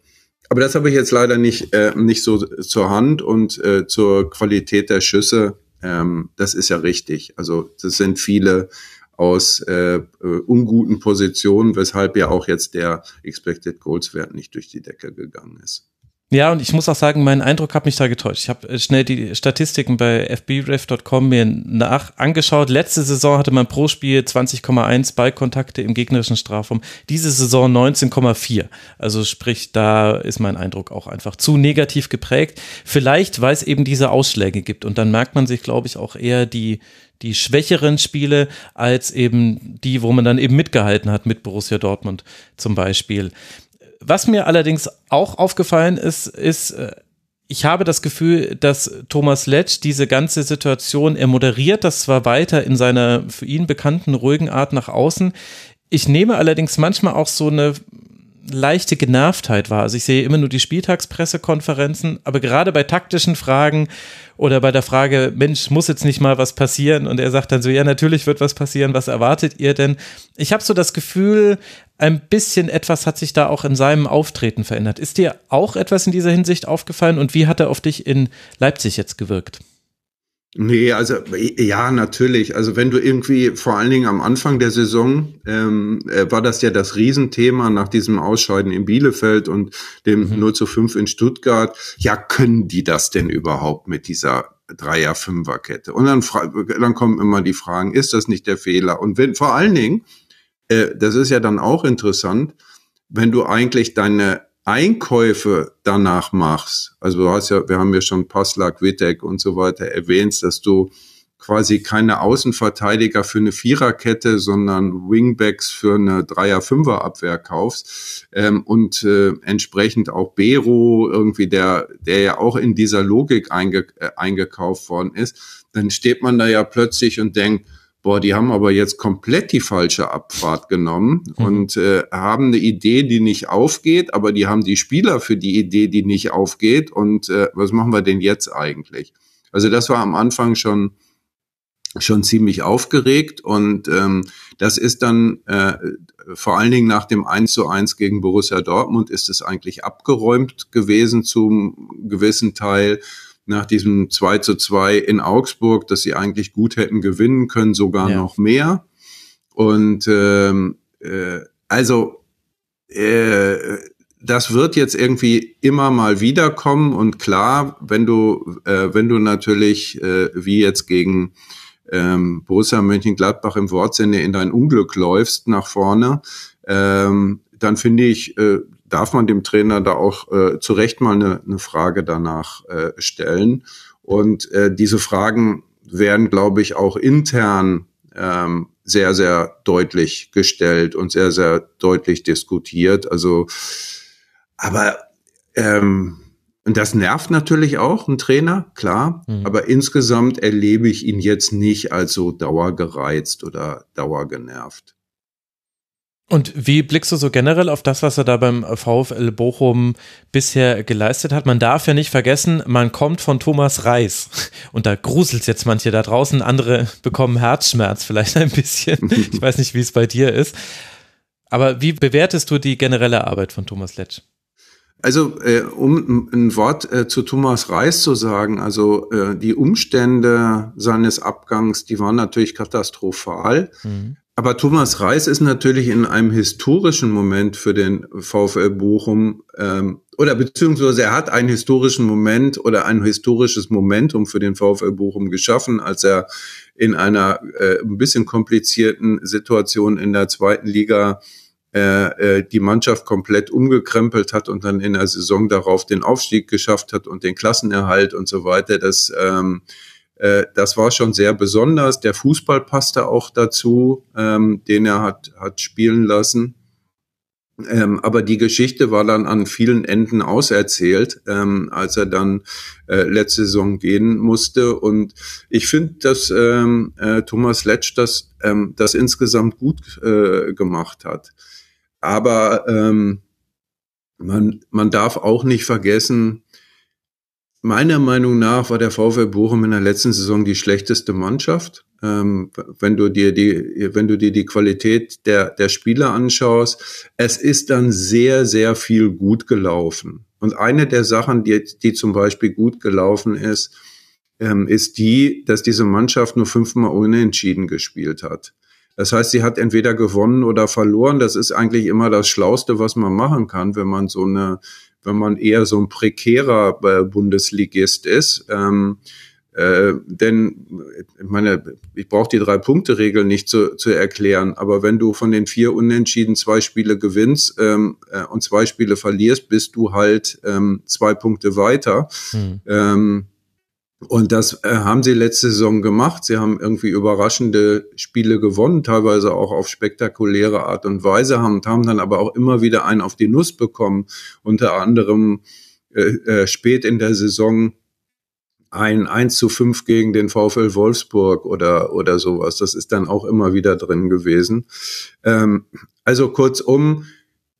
Aber das habe ich jetzt leider nicht, äh, nicht so zur Hand und äh, zur Qualität der Schüsse. Ähm, das ist ja richtig. Also das sind viele aus äh, äh unguten Positionen, weshalb ja auch jetzt der Expected Goals Wert nicht durch die Decke gegangen ist. Ja, und ich muss auch sagen, mein Eindruck hat mich da getäuscht. Ich habe äh, schnell die Statistiken bei fbref.com mir nach angeschaut. Letzte Saison hatte man pro Spiel 20,1 Ballkontakte im gegnerischen Strafraum. Diese Saison 19,4. Also sprich, da ist mein Eindruck auch einfach zu negativ geprägt. Vielleicht, weil es eben diese Ausschläge gibt. Und dann merkt man sich, glaube ich, auch eher die, die schwächeren Spiele als eben die, wo man dann eben mitgehalten hat mit Borussia Dortmund zum Beispiel. Was mir allerdings auch aufgefallen ist, ist, äh, ich habe das Gefühl, dass Thomas Letsch diese ganze Situation, er moderiert das zwar weiter in seiner für ihn bekannten ruhigen Art nach außen. Ich nehme allerdings manchmal auch so eine leichte Genervtheit war. Also ich sehe immer nur die Spieltagspressekonferenzen, aber gerade bei taktischen Fragen oder bei der Frage, Mensch, muss jetzt nicht mal was passieren? Und er sagt dann so, ja, natürlich wird was passieren. Was erwartet ihr denn? Ich habe so das Gefühl, ein bisschen etwas hat sich da auch in seinem Auftreten verändert. Ist dir auch etwas in dieser Hinsicht aufgefallen und wie hat er auf dich in Leipzig jetzt gewirkt? Nee, also ja, natürlich. Also wenn du irgendwie vor allen Dingen am Anfang der Saison ähm, äh, war das ja das Riesenthema nach diesem Ausscheiden in Bielefeld und dem mhm. 0 zu 5 in Stuttgart. Ja, können die das denn überhaupt mit dieser Dreier-Fünfer-Kette? Und dann, dann kommen immer die Fragen, ist das nicht der Fehler? Und wenn vor allen Dingen, äh, das ist ja dann auch interessant, wenn du eigentlich deine Einkäufe danach machst, also du hast ja, wir haben ja schon Passlack, Wittek und so weiter erwähnt, dass du quasi keine Außenverteidiger für eine Viererkette, sondern Wingbacks für eine Dreier-Fünfer-Abwehr kaufst. Ähm, und äh, entsprechend auch Bero irgendwie, der, der ja auch in dieser Logik einge, äh, eingekauft worden ist, dann steht man da ja plötzlich und denkt, boah, die haben aber jetzt komplett die falsche Abfahrt genommen mhm. und äh, haben eine Idee, die nicht aufgeht, aber die haben die Spieler für die Idee, die nicht aufgeht. Und äh, was machen wir denn jetzt eigentlich? Also das war am Anfang schon schon ziemlich aufgeregt und ähm, das ist dann äh, vor allen Dingen nach dem 1 zu 1 gegen Borussia Dortmund ist es eigentlich abgeräumt gewesen zum gewissen Teil nach diesem 2 zu 2 in Augsburg, dass sie eigentlich gut hätten gewinnen können, sogar ja. noch mehr. Und ähm, äh, also äh, das wird jetzt irgendwie immer mal wiederkommen und klar, wenn du äh, wenn du natürlich äh, wie jetzt gegen ähm, Borussia Mönchengladbach im Wortsinne in dein Unglück läufst nach vorne, ähm, dann finde ich, äh, darf man dem Trainer da auch äh, zu Recht mal eine, eine Frage danach äh, stellen. Und äh, diese Fragen werden, glaube ich, auch intern ähm, sehr, sehr deutlich gestellt und sehr, sehr deutlich diskutiert. Also, aber ähm, und das nervt natürlich auch ein Trainer, klar. Mhm. Aber insgesamt erlebe ich ihn jetzt nicht als so dauergereizt oder dauergenervt. Und wie blickst du so generell auf das, was er da beim VfL Bochum bisher geleistet hat? Man darf ja nicht vergessen, man kommt von Thomas Reis. Und da gruselt jetzt manche da draußen, andere bekommen Herzschmerz vielleicht ein bisschen. Ich weiß nicht, wie es bei dir ist. Aber wie bewertest du die generelle Arbeit von Thomas Letsch? Also, äh, um ein Wort äh, zu Thomas Reis zu sagen, also äh, die Umstände seines Abgangs, die waren natürlich katastrophal. Mhm. Aber Thomas Reis ist natürlich in einem historischen Moment für den VfL Bochum ähm, oder beziehungsweise er hat einen historischen Moment oder ein historisches Momentum für den VfL Bochum geschaffen, als er in einer äh, ein bisschen komplizierten Situation in der zweiten Liga äh, äh, die Mannschaft komplett umgekrempelt hat und dann in der Saison darauf den Aufstieg geschafft hat und den Klassenerhalt und so weiter. Das ähm, äh, das war schon sehr besonders. Der Fußball passte auch dazu, ähm, den er hat, hat spielen lassen. Ähm, aber die Geschichte war dann an vielen Enden auserzählt, ähm, als er dann äh, letzte Saison gehen musste. Und ich finde, dass ähm, äh, Thomas Letsch das, ähm, das insgesamt gut äh, gemacht hat. Aber ähm, man, man darf auch nicht vergessen, Meiner Meinung nach war der VfL Bochum in der letzten Saison die schlechteste Mannschaft. Ähm, wenn du dir die, wenn du dir die Qualität der, der Spieler anschaust, es ist dann sehr, sehr viel gut gelaufen. Und eine der Sachen, die, die zum Beispiel gut gelaufen ist, ähm, ist die, dass diese Mannschaft nur fünfmal unentschieden gespielt hat. Das heißt, sie hat entweder gewonnen oder verloren. Das ist eigentlich immer das Schlauste, was man machen kann, wenn man so eine wenn man eher so ein prekärer äh, Bundesligist ist. Ähm, äh, denn ich meine, ich brauche die Drei-Punkte-Regel nicht zu, zu erklären, aber wenn du von den vier Unentschieden zwei Spiele gewinnst ähm, äh, und zwei Spiele verlierst, bist du halt ähm, zwei Punkte weiter. Hm. Ähm, und das äh, haben sie letzte Saison gemacht. Sie haben irgendwie überraschende Spiele gewonnen, teilweise auch auf spektakuläre Art und Weise, haben, haben dann aber auch immer wieder einen auf die Nuss bekommen. Unter anderem äh, äh, spät in der Saison ein 1 zu 5 gegen den VfL Wolfsburg oder, oder sowas. Das ist dann auch immer wieder drin gewesen. Ähm, also kurzum,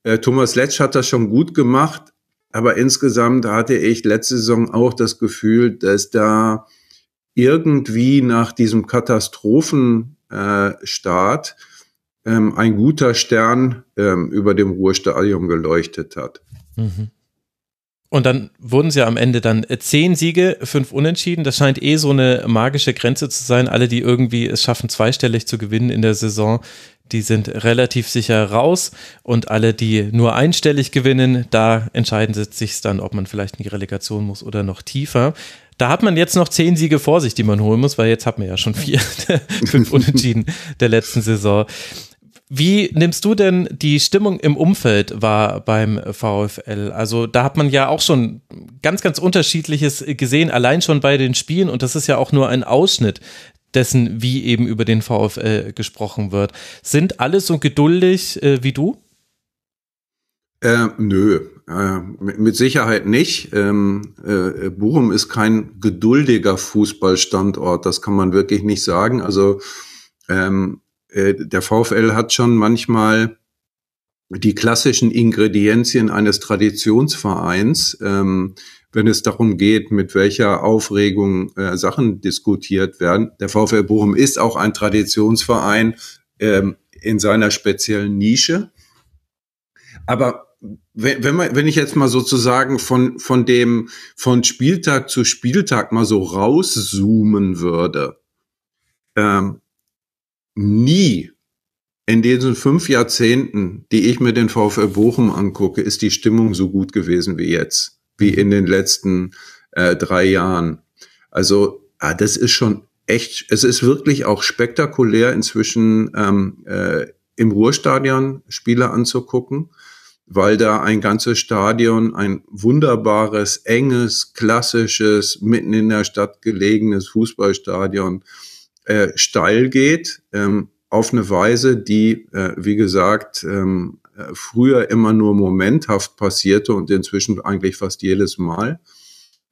äh, Thomas Letsch hat das schon gut gemacht, aber insgesamt hatte ich letzte Saison auch das Gefühl, dass da irgendwie nach diesem Katastrophenstart äh, ähm, ein guter Stern ähm, über dem Ruhrstadion geleuchtet hat. Mhm. Und dann wurden ja am Ende dann äh, zehn Siege, fünf Unentschieden. Das scheint eh so eine magische Grenze zu sein. Alle, die irgendwie es schaffen, zweistellig zu gewinnen in der Saison, die sind relativ sicher raus. Und alle, die nur einstellig gewinnen, da entscheiden sich dann, ob man vielleicht in die Relegation muss oder noch tiefer. Da hat man jetzt noch zehn Siege vor sich, die man holen muss, weil jetzt hat man ja schon vier, fünf Unentschieden der letzten Saison. Wie nimmst du denn die Stimmung im Umfeld wahr beim VfL? Also da hat man ja auch schon ganz, ganz unterschiedliches gesehen, allein schon bei den Spielen und das ist ja auch nur ein Ausschnitt dessen, wie eben über den VfL gesprochen wird. Sind alle so geduldig äh, wie du? Äh, nö, äh, mit Sicherheit nicht. Ähm, äh, Bochum ist kein geduldiger Fußballstandort, das kann man wirklich nicht sagen. Also ähm, äh, der VfL hat schon manchmal die klassischen Ingredienzien eines Traditionsvereins, ähm, wenn es darum geht, mit welcher Aufregung äh, Sachen diskutiert werden. Der VfL Bochum ist auch ein Traditionsverein ähm, in seiner speziellen Nische. Aber wenn, wenn, man, wenn ich jetzt mal sozusagen von, von dem, von Spieltag zu Spieltag mal so rauszoomen würde, ähm, nie in diesen fünf Jahrzehnten, die ich mir den VfL Bochum angucke, ist die Stimmung so gut gewesen wie jetzt, wie in den letzten äh, drei Jahren. Also ah, das ist schon echt, es ist wirklich auch spektakulär inzwischen ähm, äh, im Ruhrstadion Spiele anzugucken, weil da ein ganzes Stadion, ein wunderbares, enges, klassisches, mitten in der Stadt gelegenes Fußballstadion äh, steil geht, ähm, auf eine Weise, die, äh, wie gesagt, ähm, äh, früher immer nur momenthaft passierte und inzwischen eigentlich fast jedes Mal.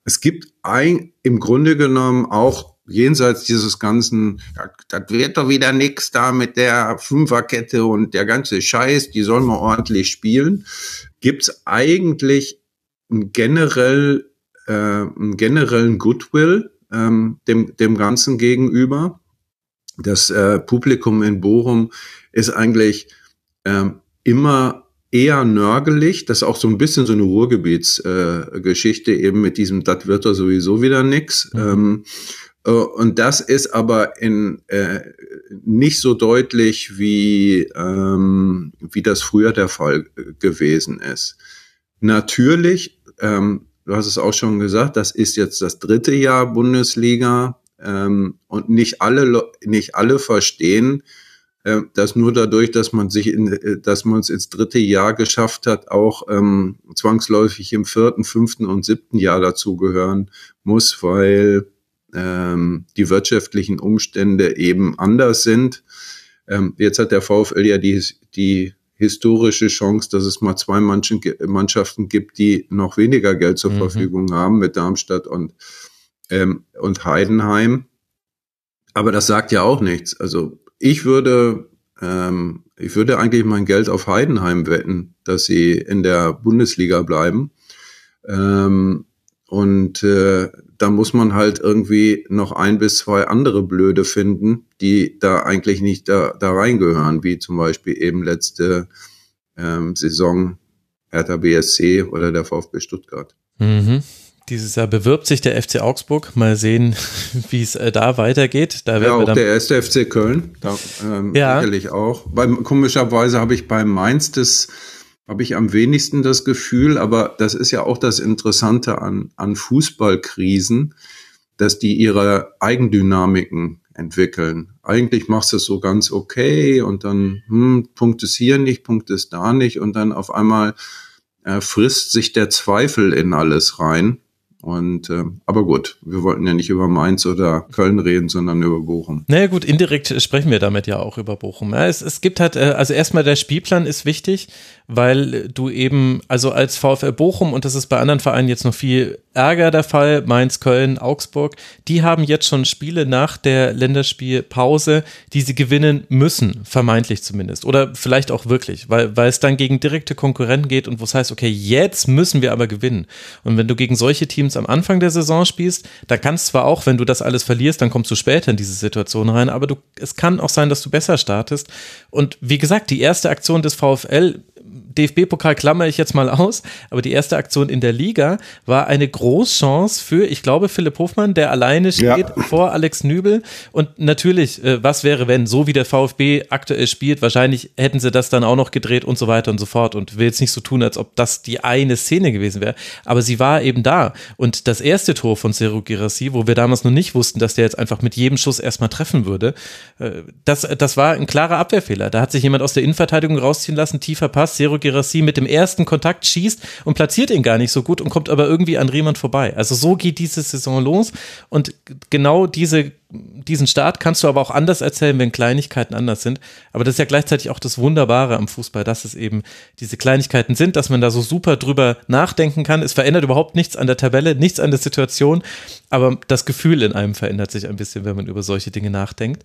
Es gibt ein, im Grunde genommen auch jenseits dieses ganzen, das wird doch wieder nix da mit der Fünferkette und der ganze Scheiß, die sollen wir ordentlich spielen, gibt's eigentlich generell, äh, einen generellen Goodwill ähm, dem, dem Ganzen gegenüber das äh, Publikum in Bochum ist eigentlich ähm, immer eher nörgelig. Das ist auch so ein bisschen so eine Ruhrgebietsgeschichte äh, eben mit diesem, das wird da sowieso wieder nix. Mhm. Ähm, äh, und das ist aber in äh, nicht so deutlich wie ähm, wie das früher der Fall gewesen ist. Natürlich, ähm, du hast es auch schon gesagt, das ist jetzt das dritte Jahr Bundesliga ähm, und nicht alle, nicht alle verstehen, dass nur dadurch, dass man sich in, äh, dass man es ins dritte Jahr geschafft hat, auch ähm, zwangsläufig im vierten, fünften und siebten Jahr dazugehören muss, weil ähm, die wirtschaftlichen Umstände eben anders sind. Ähm, jetzt hat der VfL ja die, die historische Chance, dass es mal zwei Mannschaften gibt, die noch weniger Geld zur mhm. Verfügung haben mit Darmstadt und ähm, und Heidenheim. Aber das sagt ja auch nichts. Also ich würde, ähm, ich würde eigentlich mein Geld auf Heidenheim wetten, dass sie in der Bundesliga bleiben. Ähm, und äh, da muss man halt irgendwie noch ein bis zwei andere Blöde finden, die da eigentlich nicht da, da reingehören, wie zum Beispiel eben letzte ähm, Saison Hertha BSC oder der VfB Stuttgart. Mhm. Dieses Jahr bewirbt sich der FC Augsburg. Mal sehen, wie es äh, da weitergeht. Da ja, auch der erste FC Köln. Da, ähm, ja. Sicherlich auch. Beim, komischerweise habe ich beim Mainz das habe ich am wenigsten das Gefühl, aber das ist ja auch das Interessante an, an Fußballkrisen, dass die ihre Eigendynamiken entwickeln. Eigentlich machst du es so ganz okay und dann hm, Punkt ist hier nicht, Punkt ist da nicht und dann auf einmal äh, frisst sich der Zweifel in alles rein Und äh, aber gut, wir wollten ja nicht über Mainz oder Köln reden, sondern über Bochum. Naja gut, indirekt sprechen wir damit ja auch über Bochum. Ja, es, es gibt halt, äh, also erstmal der Spielplan ist wichtig, weil du eben, also als VfL Bochum, und das ist bei anderen Vereinen jetzt noch viel ärger der Fall, Mainz, Köln, Augsburg, die haben jetzt schon Spiele nach der Länderspielpause, die sie gewinnen müssen, vermeintlich zumindest. Oder vielleicht auch wirklich, weil, weil es dann gegen direkte Konkurrenten geht und wo es heißt, okay, jetzt müssen wir aber gewinnen. Und wenn du gegen solche Teams am Anfang der Saison spielst, dann kannst zwar auch, wenn du das alles verlierst, dann kommst du später in diese Situation rein, aber du, es kann auch sein, dass du besser startest. Und wie gesagt, die erste Aktion des VfL DFB-Pokal klammer ich jetzt mal aus, aber die erste Aktion in der Liga war eine Großchance für, ich glaube, Philipp Hofmann, der alleine steht ja. vor Alex Nübel. Und natürlich, äh, was wäre, wenn, so wie der VfB aktuell spielt, wahrscheinlich hätten sie das dann auch noch gedreht und so weiter und so fort. Und will jetzt nicht so tun, als ob das die eine Szene gewesen wäre. Aber sie war eben da. Und das erste Tor von Seru Girassi, wo wir damals noch nicht wussten, dass der jetzt einfach mit jedem Schuss erstmal treffen würde, äh, das, das war ein klarer Abwehrfehler. Da hat sich jemand aus der Innenverteidigung rausziehen lassen, tiefer Pass, Seru Girassi mit dem ersten Kontakt schießt und platziert ihn gar nicht so gut und kommt aber irgendwie an Riemann vorbei. Also so geht diese Saison los und genau diese, diesen Start kannst du aber auch anders erzählen, wenn Kleinigkeiten anders sind. Aber das ist ja gleichzeitig auch das Wunderbare am Fußball, dass es eben diese Kleinigkeiten sind, dass man da so super drüber nachdenken kann. Es verändert überhaupt nichts an der Tabelle, nichts an der Situation, aber das Gefühl in einem verändert sich ein bisschen, wenn man über solche Dinge nachdenkt.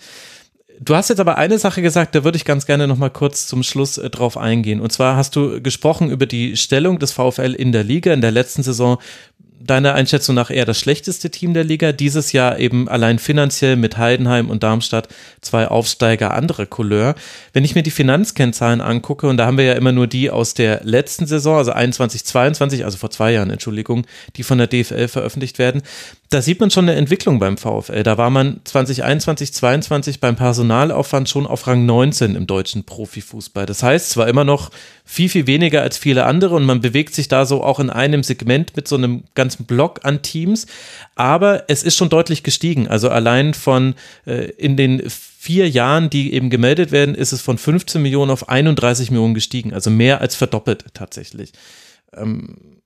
Du hast jetzt aber eine Sache gesagt, da würde ich ganz gerne noch mal kurz zum Schluss äh, drauf eingehen. Und zwar hast du gesprochen über die Stellung des VfL in der Liga. In der letzten Saison deiner Einschätzung nach eher das schlechteste Team der Liga. Dieses Jahr eben allein finanziell mit Heidenheim und Darmstadt zwei Aufsteiger anderer Couleur. Wenn ich mir die Finanzkennzahlen angucke, und da haben wir ja immer nur die aus der letzten Saison, also 21, 22, also vor zwei Jahren, Entschuldigung, die von der DFL veröffentlicht werden, da sieht man schon eine Entwicklung beim VfL. Da war man 2021, 22 beim Personalaufwand schon auf Rang 19 im deutschen Profifußball. Das heißt, zwar immer noch viel, viel weniger als viele andere und man bewegt sich da so auch in einem Segment mit so einem ganzen Block an Teams, aber es ist schon deutlich gestiegen. Also allein von äh, in den vier Jahren, die eben gemeldet werden, ist es von 15 Millionen auf 31 Millionen gestiegen. Also mehr als verdoppelt tatsächlich. Ähm,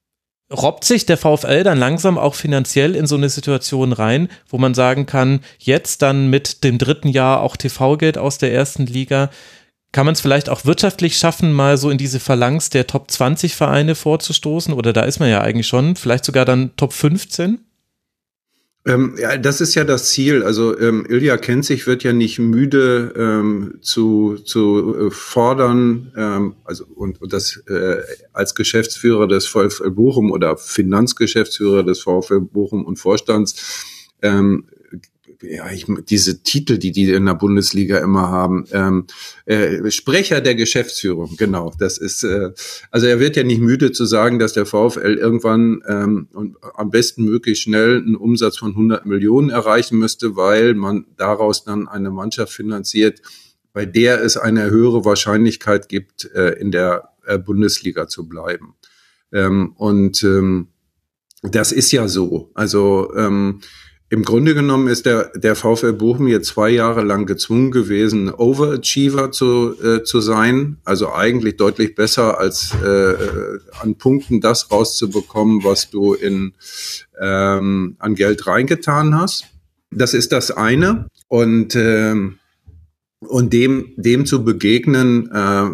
robbt sich der VfL dann langsam auch finanziell in so eine Situation rein, wo man sagen kann, jetzt dann mit dem dritten Jahr auch TV-Geld aus der ersten Liga, kann man es vielleicht auch wirtschaftlich schaffen, mal so in diese Phalanx der Top 20 Vereine vorzustoßen? Oder da ist man ja eigentlich schon, vielleicht sogar dann Top 15? Ähm, ja, das ist ja das Ziel. Also ähm, Ilja Kenzig wird ja nicht müde ähm, zu, zu äh, fordern, ähm, also und, und das äh, als Geschäftsführer des VfL Bochum oder Finanzgeschäftsführer des VfL Bochum und Vorstands ähm, ja, ich, diese Titel, die die in der Bundesliga immer haben, ähm, äh, Sprecher der Geschäftsführung, genau, das ist, äh, also er wird ja nicht müde zu sagen, dass der VfL irgendwann ähm, und am besten möglichst schnell einen Umsatz von 100 Millionen erreichen müsste, weil man daraus dann eine Mannschaft finanziert, bei der es eine höhere Wahrscheinlichkeit gibt, äh, in der äh, Bundesliga zu bleiben. Ähm, und ähm, das ist ja so. Also ähm, im Grunde genommen ist der, der VfL Bochum jetzt zwei Jahre lang gezwungen gewesen, Overachiever zu, äh, zu sein. Also eigentlich deutlich besser als äh, an Punkten das rauszubekommen, was du in, ähm, an Geld reingetan hast. Das ist das eine. Und, ähm, und dem, dem zu begegnen, äh,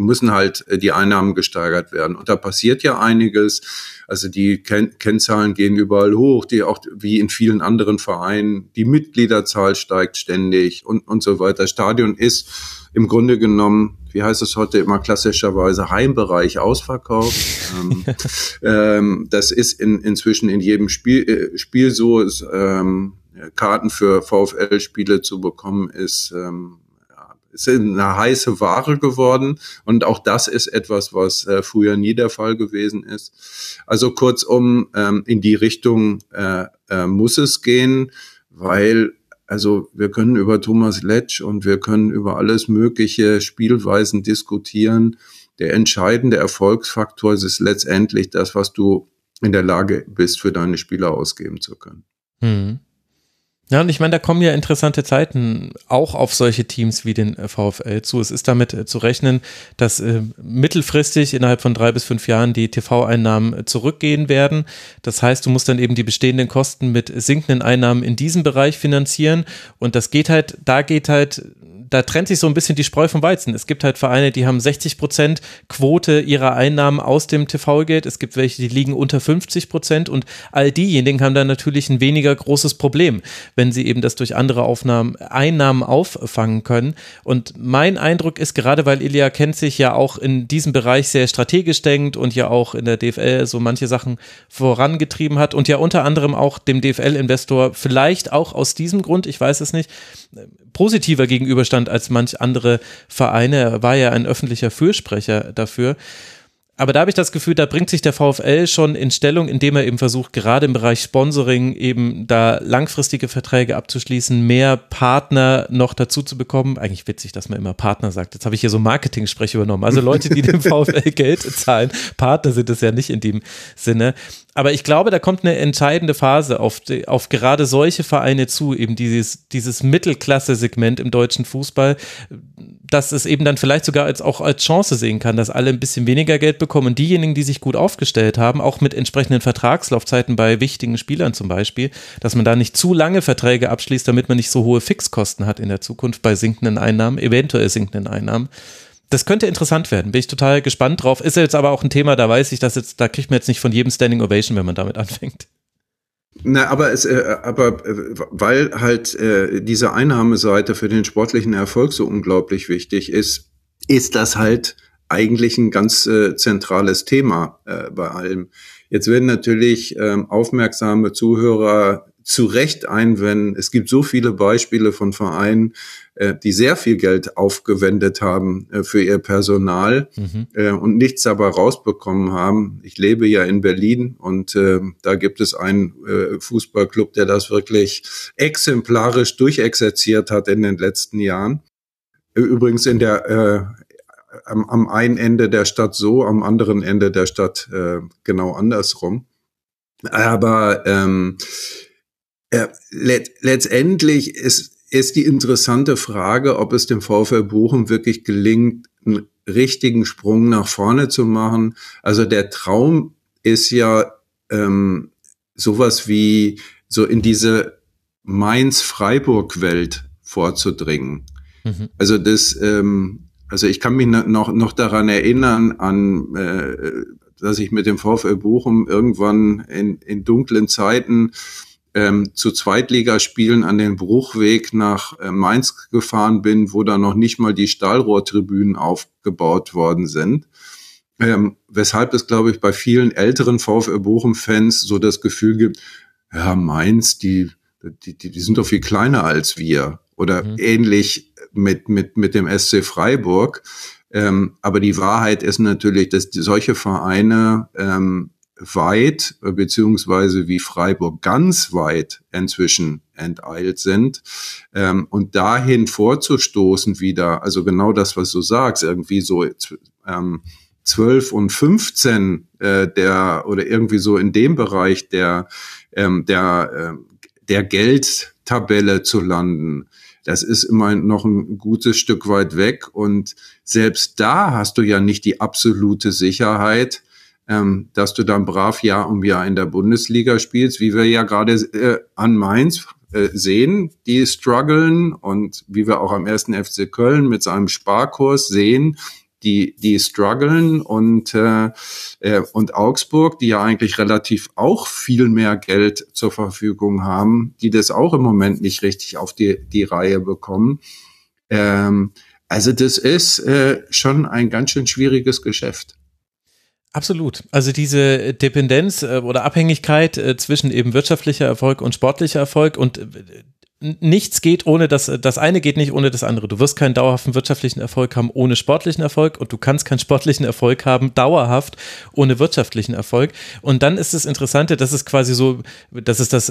müssen halt die Einnahmen gesteigert werden. Und da passiert ja einiges. Also die Ken Kennzahlen gehen überall hoch, die auch wie in vielen anderen Vereinen, die Mitgliederzahl steigt ständig und, und so weiter. Das Stadion ist im Grunde genommen, wie heißt es heute immer klassischerweise, Heimbereich ausverkauft. ähm, ähm, das ist in, inzwischen in jedem Spiel, äh, Spiel so. Ist, ähm, Karten für VfL-Spiele zu bekommen, ist ähm, ist eine heiße Ware geworden und auch das ist etwas, was äh, früher nie der Fall gewesen ist. Also kurzum, ähm, in die Richtung äh, äh, muss es gehen, weil also wir können über Thomas Letsch und wir können über alles mögliche Spielweisen diskutieren. Der entscheidende Erfolgsfaktor ist letztendlich das, was du in der Lage bist, für deine Spieler ausgeben zu können. Hm. Ja, und ich meine, da kommen ja interessante Zeiten auch auf solche Teams wie den VfL zu. Es ist damit äh, zu rechnen, dass äh, mittelfristig innerhalb von drei bis fünf Jahren die TV-Einnahmen äh, zurückgehen werden. Das heißt, du musst dann eben die bestehenden Kosten mit sinkenden Einnahmen in diesem Bereich finanzieren. Und das geht halt, da geht halt da trennt sich so ein bisschen die Spreu vom Weizen. Es gibt halt Vereine, die haben 60 Prozent Quote ihrer Einnahmen aus dem TV-Geld. Es gibt welche, die liegen unter 50 Prozent und all diejenigen haben dann natürlich ein weniger großes Problem, wenn sie eben das durch andere Aufnahmen, Einnahmen auffangen können. Und mein Eindruck ist, gerade weil Ilya kennt sich ja auch in diesem Bereich sehr strategisch denkt und ja auch in der DFL so manche Sachen vorangetrieben hat und ja unter anderem auch dem DFL-Investor vielleicht auch aus diesem Grund, ich weiß es nicht, positiver gegenüberstand als manch andere Vereine. Er war ja ein öffentlicher Fürsprecher dafür. Aber da habe ich das Gefühl, da bringt sich der VfL schon in Stellung, indem er eben versucht, gerade im Bereich Sponsoring eben da langfristige Verträge abzuschließen, mehr Partner noch dazu zu bekommen. Eigentlich witzig, dass man immer Partner sagt. Jetzt habe ich hier so Marketing-Sprech übernommen. Also Leute, die dem VfL Geld zahlen. Partner sind es ja nicht in dem Sinne. Aber ich glaube, da kommt eine entscheidende Phase auf, die, auf gerade solche Vereine zu, eben dieses, dieses Mittelklasse-Segment im deutschen Fußball, dass es eben dann vielleicht sogar als, auch als Chance sehen kann, dass alle ein bisschen weniger Geld bekommen und diejenigen, die sich gut aufgestellt haben, auch mit entsprechenden Vertragslaufzeiten bei wichtigen Spielern zum Beispiel, dass man da nicht zu lange Verträge abschließt, damit man nicht so hohe Fixkosten hat in der Zukunft bei sinkenden Einnahmen, eventuell sinkenden Einnahmen das könnte interessant werden. Bin ich total gespannt drauf. Ist jetzt aber auch ein Thema, da weiß ich, dass jetzt, da kriegt man jetzt nicht von jedem Standing Ovation, wenn man damit anfängt. Na, aber es, äh, aber äh, weil halt äh, diese Einnahmeseite für den sportlichen Erfolg so unglaublich wichtig ist, ist das halt eigentlich ein ganz äh, zentrales Thema äh, bei allem. Jetzt werden natürlich ähm, aufmerksame Zuhörer zu Recht einwenden. Es gibt so viele Beispiele von Vereinen, äh, die sehr viel Geld aufgewendet haben äh, für ihr Personal mhm. äh, und nichts dabei rausbekommen haben. Ich lebe ja in Berlin und äh, da gibt es einen äh, Fußballclub, der das wirklich exemplarisch durchexerziert hat in den letzten Jahren. Übrigens in der äh, am, am einen Ende der Stadt so, am anderen Ende der Stadt äh, genau andersrum. Aber ähm, äh, let letztendlich ist, ist die interessante Frage, ob es dem VfL Bochum wirklich gelingt, einen richtigen Sprung nach vorne zu machen. Also der Traum ist ja ähm, sowas wie so in diese Mainz-Freiburg-Welt vorzudringen. Mhm. Also das, ähm, also ich kann mich noch, noch daran erinnern an, äh, dass ich mit dem VfL Bochum irgendwann in, in dunklen Zeiten ähm, zu Zweitligaspielen an den Bruchweg nach äh, Mainz gefahren bin, wo da noch nicht mal die Stahlrohrtribünen aufgebaut worden sind. Ähm, weshalb es, glaube ich, bei vielen älteren VfL Bochum-Fans so das Gefühl gibt, ja, Mainz, die, die, die, die sind doch viel kleiner als wir. Oder mhm. ähnlich mit, mit, mit dem SC Freiburg. Ähm, aber die Wahrheit ist natürlich, dass solche Vereine ähm, weit, beziehungsweise wie Freiburg ganz weit inzwischen enteilt sind. Ähm, und dahin vorzustoßen wieder, also genau das, was du sagst, irgendwie so ähm, 12 und 15 äh, der oder irgendwie so in dem Bereich der, ähm, der, äh, der Geldtabelle zu landen, das ist immer noch ein gutes Stück weit weg. Und selbst da hast du ja nicht die absolute Sicherheit, ähm, dass du dann brav Jahr um Jahr in der Bundesliga spielst, wie wir ja gerade äh, an Mainz äh, sehen, die strugglen und wie wir auch am ersten FC Köln mit seinem Sparkurs sehen, die die strugglen und äh, äh, und Augsburg, die ja eigentlich relativ auch viel mehr Geld zur Verfügung haben, die das auch im Moment nicht richtig auf die die Reihe bekommen. Ähm, also das ist äh, schon ein ganz schön schwieriges Geschäft. Absolut. Also diese Dependenz äh, oder Abhängigkeit äh, zwischen eben wirtschaftlicher Erfolg und sportlicher Erfolg und äh, nichts geht ohne das, das eine geht nicht ohne das andere. Du wirst keinen dauerhaften wirtschaftlichen Erfolg haben ohne sportlichen Erfolg und du kannst keinen sportlichen Erfolg haben dauerhaft ohne wirtschaftlichen Erfolg. Und dann ist das Interessante, das ist quasi so, das ist das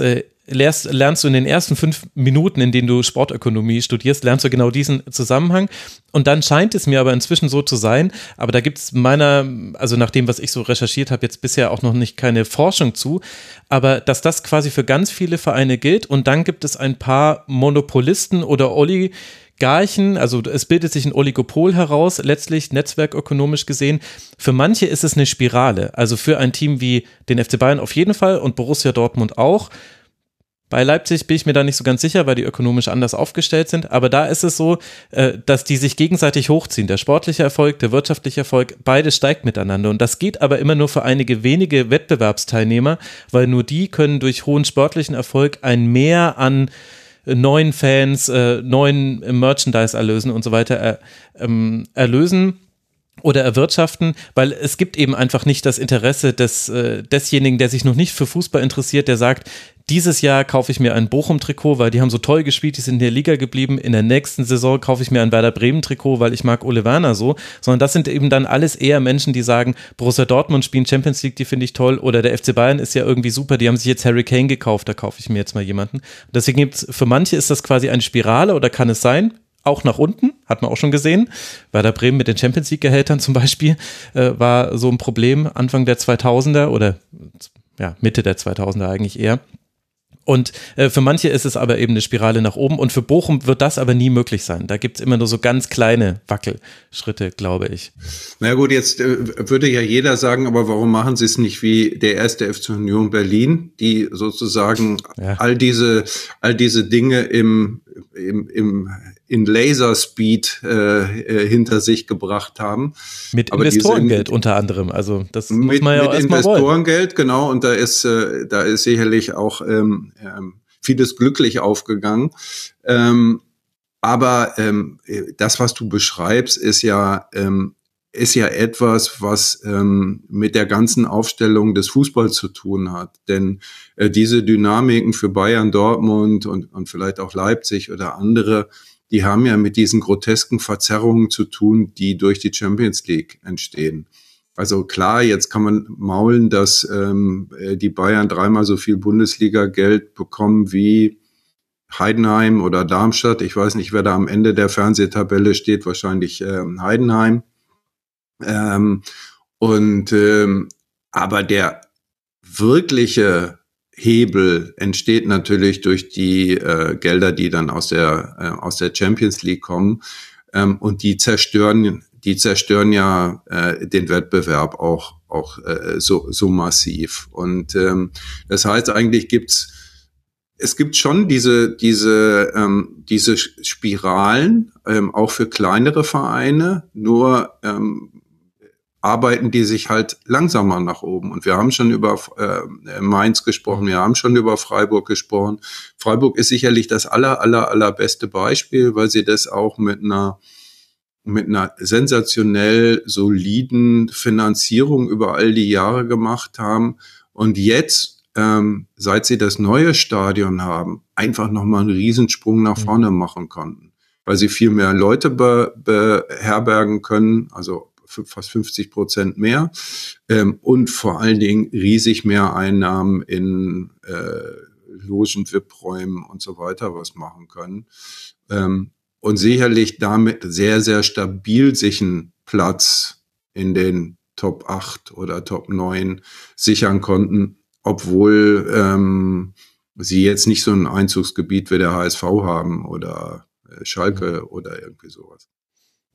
lernst, lernst du in den ersten fünf Minuten, in denen du Sportökonomie studierst, lernst du genau diesen Zusammenhang. Und dann scheint es mir aber inzwischen so zu sein, aber da gibt es meiner, also nach dem, was ich so recherchiert habe, jetzt bisher auch noch nicht keine Forschung zu, aber dass das quasi für ganz viele Vereine gilt und dann gibt es ein paar Monopolisten oder Oligarchen, also es bildet sich ein Oligopol heraus, letztlich netzwerkökonomisch gesehen. Für manche ist es eine Spirale, also für ein Team wie den FC Bayern auf jeden Fall und Borussia Dortmund auch bei Leipzig bin ich mir da nicht so ganz sicher, weil die ökonomisch anders aufgestellt sind. Aber da ist es so, äh, dass die sich gegenseitig hochziehen. Der sportliche Erfolg, der wirtschaftliche Erfolg, beides steigt miteinander. Und das geht aber immer nur für einige wenige Wettbewerbsteilnehmer, weil nur die können durch hohen sportlichen Erfolg ein Mehr an neuen Fans, äh, neuen Merchandise erlösen und so weiter ähm, erlösen oder erwirtschaften, weil es gibt eben einfach nicht das Interesse des, äh, desjenigen, der sich noch nicht für Fußball interessiert, der sagt, dieses Jahr kaufe ich mir ein Bochum-Trikot, weil die haben so toll gespielt, die sind in der Liga geblieben. In der nächsten Saison kaufe ich mir ein Werder Bremen-Trikot, weil ich mag Ole Werner so. Sondern das sind eben dann alles eher Menschen, die sagen, Borussia Dortmund spielen Champions League, die finde ich toll. Oder der FC Bayern ist ja irgendwie super, die haben sich jetzt Harry Kane gekauft, da kaufe ich mir jetzt mal jemanden. Deswegen gibt es, für manche ist das quasi eine Spirale oder kann es sein, auch nach unten, hat man auch schon gesehen. Werder Bremen mit den Champions League-Gehältern zum Beispiel äh, war so ein Problem Anfang der 2000er oder ja, Mitte der 2000er eigentlich eher. Und äh, für manche ist es aber eben eine Spirale nach oben und für Bochum wird das aber nie möglich sein. Da gibt es immer nur so ganz kleine Wackelschritte, glaube ich. Na gut, jetzt äh, würde ja jeder sagen, aber warum machen sie es nicht wie der erste FC Union Berlin, die sozusagen ja. all diese all diese Dinge im, im, im in Laserspeed äh, äh, hinter sich gebracht haben. Mit Aber Investorengeld diese, unter anderem. Also das mit, muss man ja mit Investorengeld, genau. Und da ist äh, da ist sicherlich auch ähm, ähm, vieles glücklich aufgegangen. Ähm, aber ähm, das, was du beschreibst, ist ja ähm, ist ja etwas, was ähm, mit der ganzen Aufstellung des Fußballs zu tun hat. Denn äh, diese Dynamiken für Bayern, Dortmund und, und vielleicht auch Leipzig oder andere die haben ja mit diesen grotesken Verzerrungen zu tun, die durch die Champions League entstehen. Also klar, jetzt kann man maulen, dass ähm, äh, die Bayern dreimal so viel Bundesliga-Geld bekommen wie Heidenheim oder Darmstadt. Ich weiß nicht, wer da am Ende der Fernsehtabelle steht, wahrscheinlich ähm, Heidenheim. Ähm, und ähm, aber der wirkliche Hebel entsteht natürlich durch die äh, Gelder, die dann aus der äh, aus der Champions League kommen. Ähm, und die zerstören die zerstören ja äh, den Wettbewerb auch auch äh, so so massiv. Und ähm, das heißt eigentlich gibt's es gibt schon diese diese ähm, diese Spiralen ähm, auch für kleinere Vereine. Nur ähm, arbeiten die sich halt langsamer nach oben. Und wir haben schon über äh, Mainz gesprochen, wir haben schon über Freiburg gesprochen. Freiburg ist sicherlich das aller, aller, allerbeste Beispiel, weil sie das auch mit einer mit einer sensationell soliden Finanzierung über all die Jahre gemacht haben und jetzt, ähm, seit sie das neue Stadion haben, einfach nochmal einen Riesensprung nach mhm. vorne machen konnten, weil sie viel mehr Leute be beherbergen können, also fast 50 Prozent mehr ähm, und vor allen Dingen riesig mehr Einnahmen in äh, Logen, VIP-Räumen und so weiter was machen können. Ähm, und sicherlich damit sehr, sehr stabil sich einen Platz in den Top 8 oder Top 9 sichern konnten, obwohl ähm, sie jetzt nicht so ein Einzugsgebiet wie der HSV haben oder äh, Schalke oder irgendwie sowas.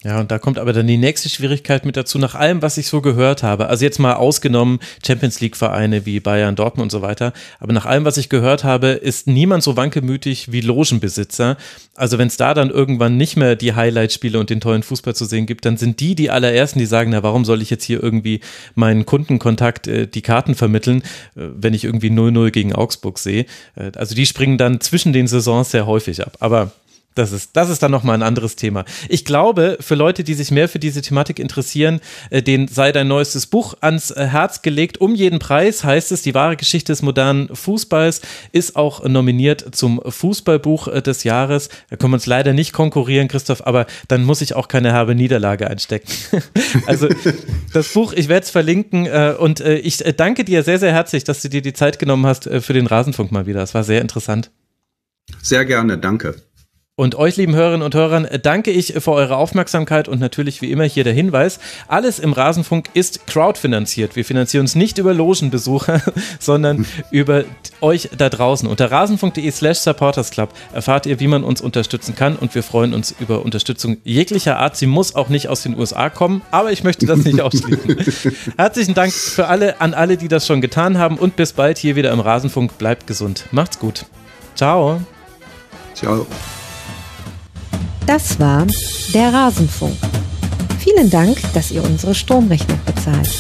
Ja, und da kommt aber dann die nächste Schwierigkeit mit dazu, nach allem, was ich so gehört habe. Also jetzt mal ausgenommen Champions League-Vereine wie Bayern, Dortmund und so weiter. Aber nach allem, was ich gehört habe, ist niemand so wankelmütig wie Logenbesitzer. Also wenn es da dann irgendwann nicht mehr die Highlight-Spiele und den tollen Fußball zu sehen gibt, dann sind die die allerersten, die sagen, na, warum soll ich jetzt hier irgendwie meinen Kundenkontakt äh, die Karten vermitteln, äh, wenn ich irgendwie 0-0 gegen Augsburg sehe. Äh, also die springen dann zwischen den Saisons sehr häufig ab. Aber Das ist, das ist dann nochmal ein anderes Thema. Ich glaube, für Leute, die sich mehr für diese Thematik interessieren, äh, denen sei dein neuestes Buch ans äh, Herz gelegt. Um jeden Preis heißt es, die wahre Geschichte des modernen Fußballs ist auch nominiert zum Fußballbuch äh, des Jahres. Da können wir uns leider nicht konkurrieren, Christoph, aber dann muss ich auch keine herbe Niederlage einstecken. also das Buch, ich werde es verlinken und ich danke dir sehr, sehr herzlich, dass du dir die Zeit genommen hast für den Rasenfunk mal wieder. Das war sehr interessant. Sehr gerne, danke. Und euch, lieben Hörerinnen und Hörern, danke ich für eure Aufmerksamkeit und natürlich wie immer hier der Hinweis, alles im Rasenfunk ist crowdfinanziert. Wir finanzieren uns nicht über Logenbesucher, sondern über euch da draußen. Unter rasenfunk.de slash supportersclub erfahrt ihr, wie man uns unterstützen kann und wir freuen uns über Unterstützung jeglicher Art. Sie muss auch nicht aus den USA kommen, aber ich möchte das nicht ausschließen. Herzlichen Dank für alle, an alle, die das schon getan haben und bis bald hier wieder im Rasenfunk. Bleibt gesund. Macht's gut. Ciao. Ciao. Das war der Rasenfunk. Vielen Dank, dass ihr unsere Stromrechnung bezahlt.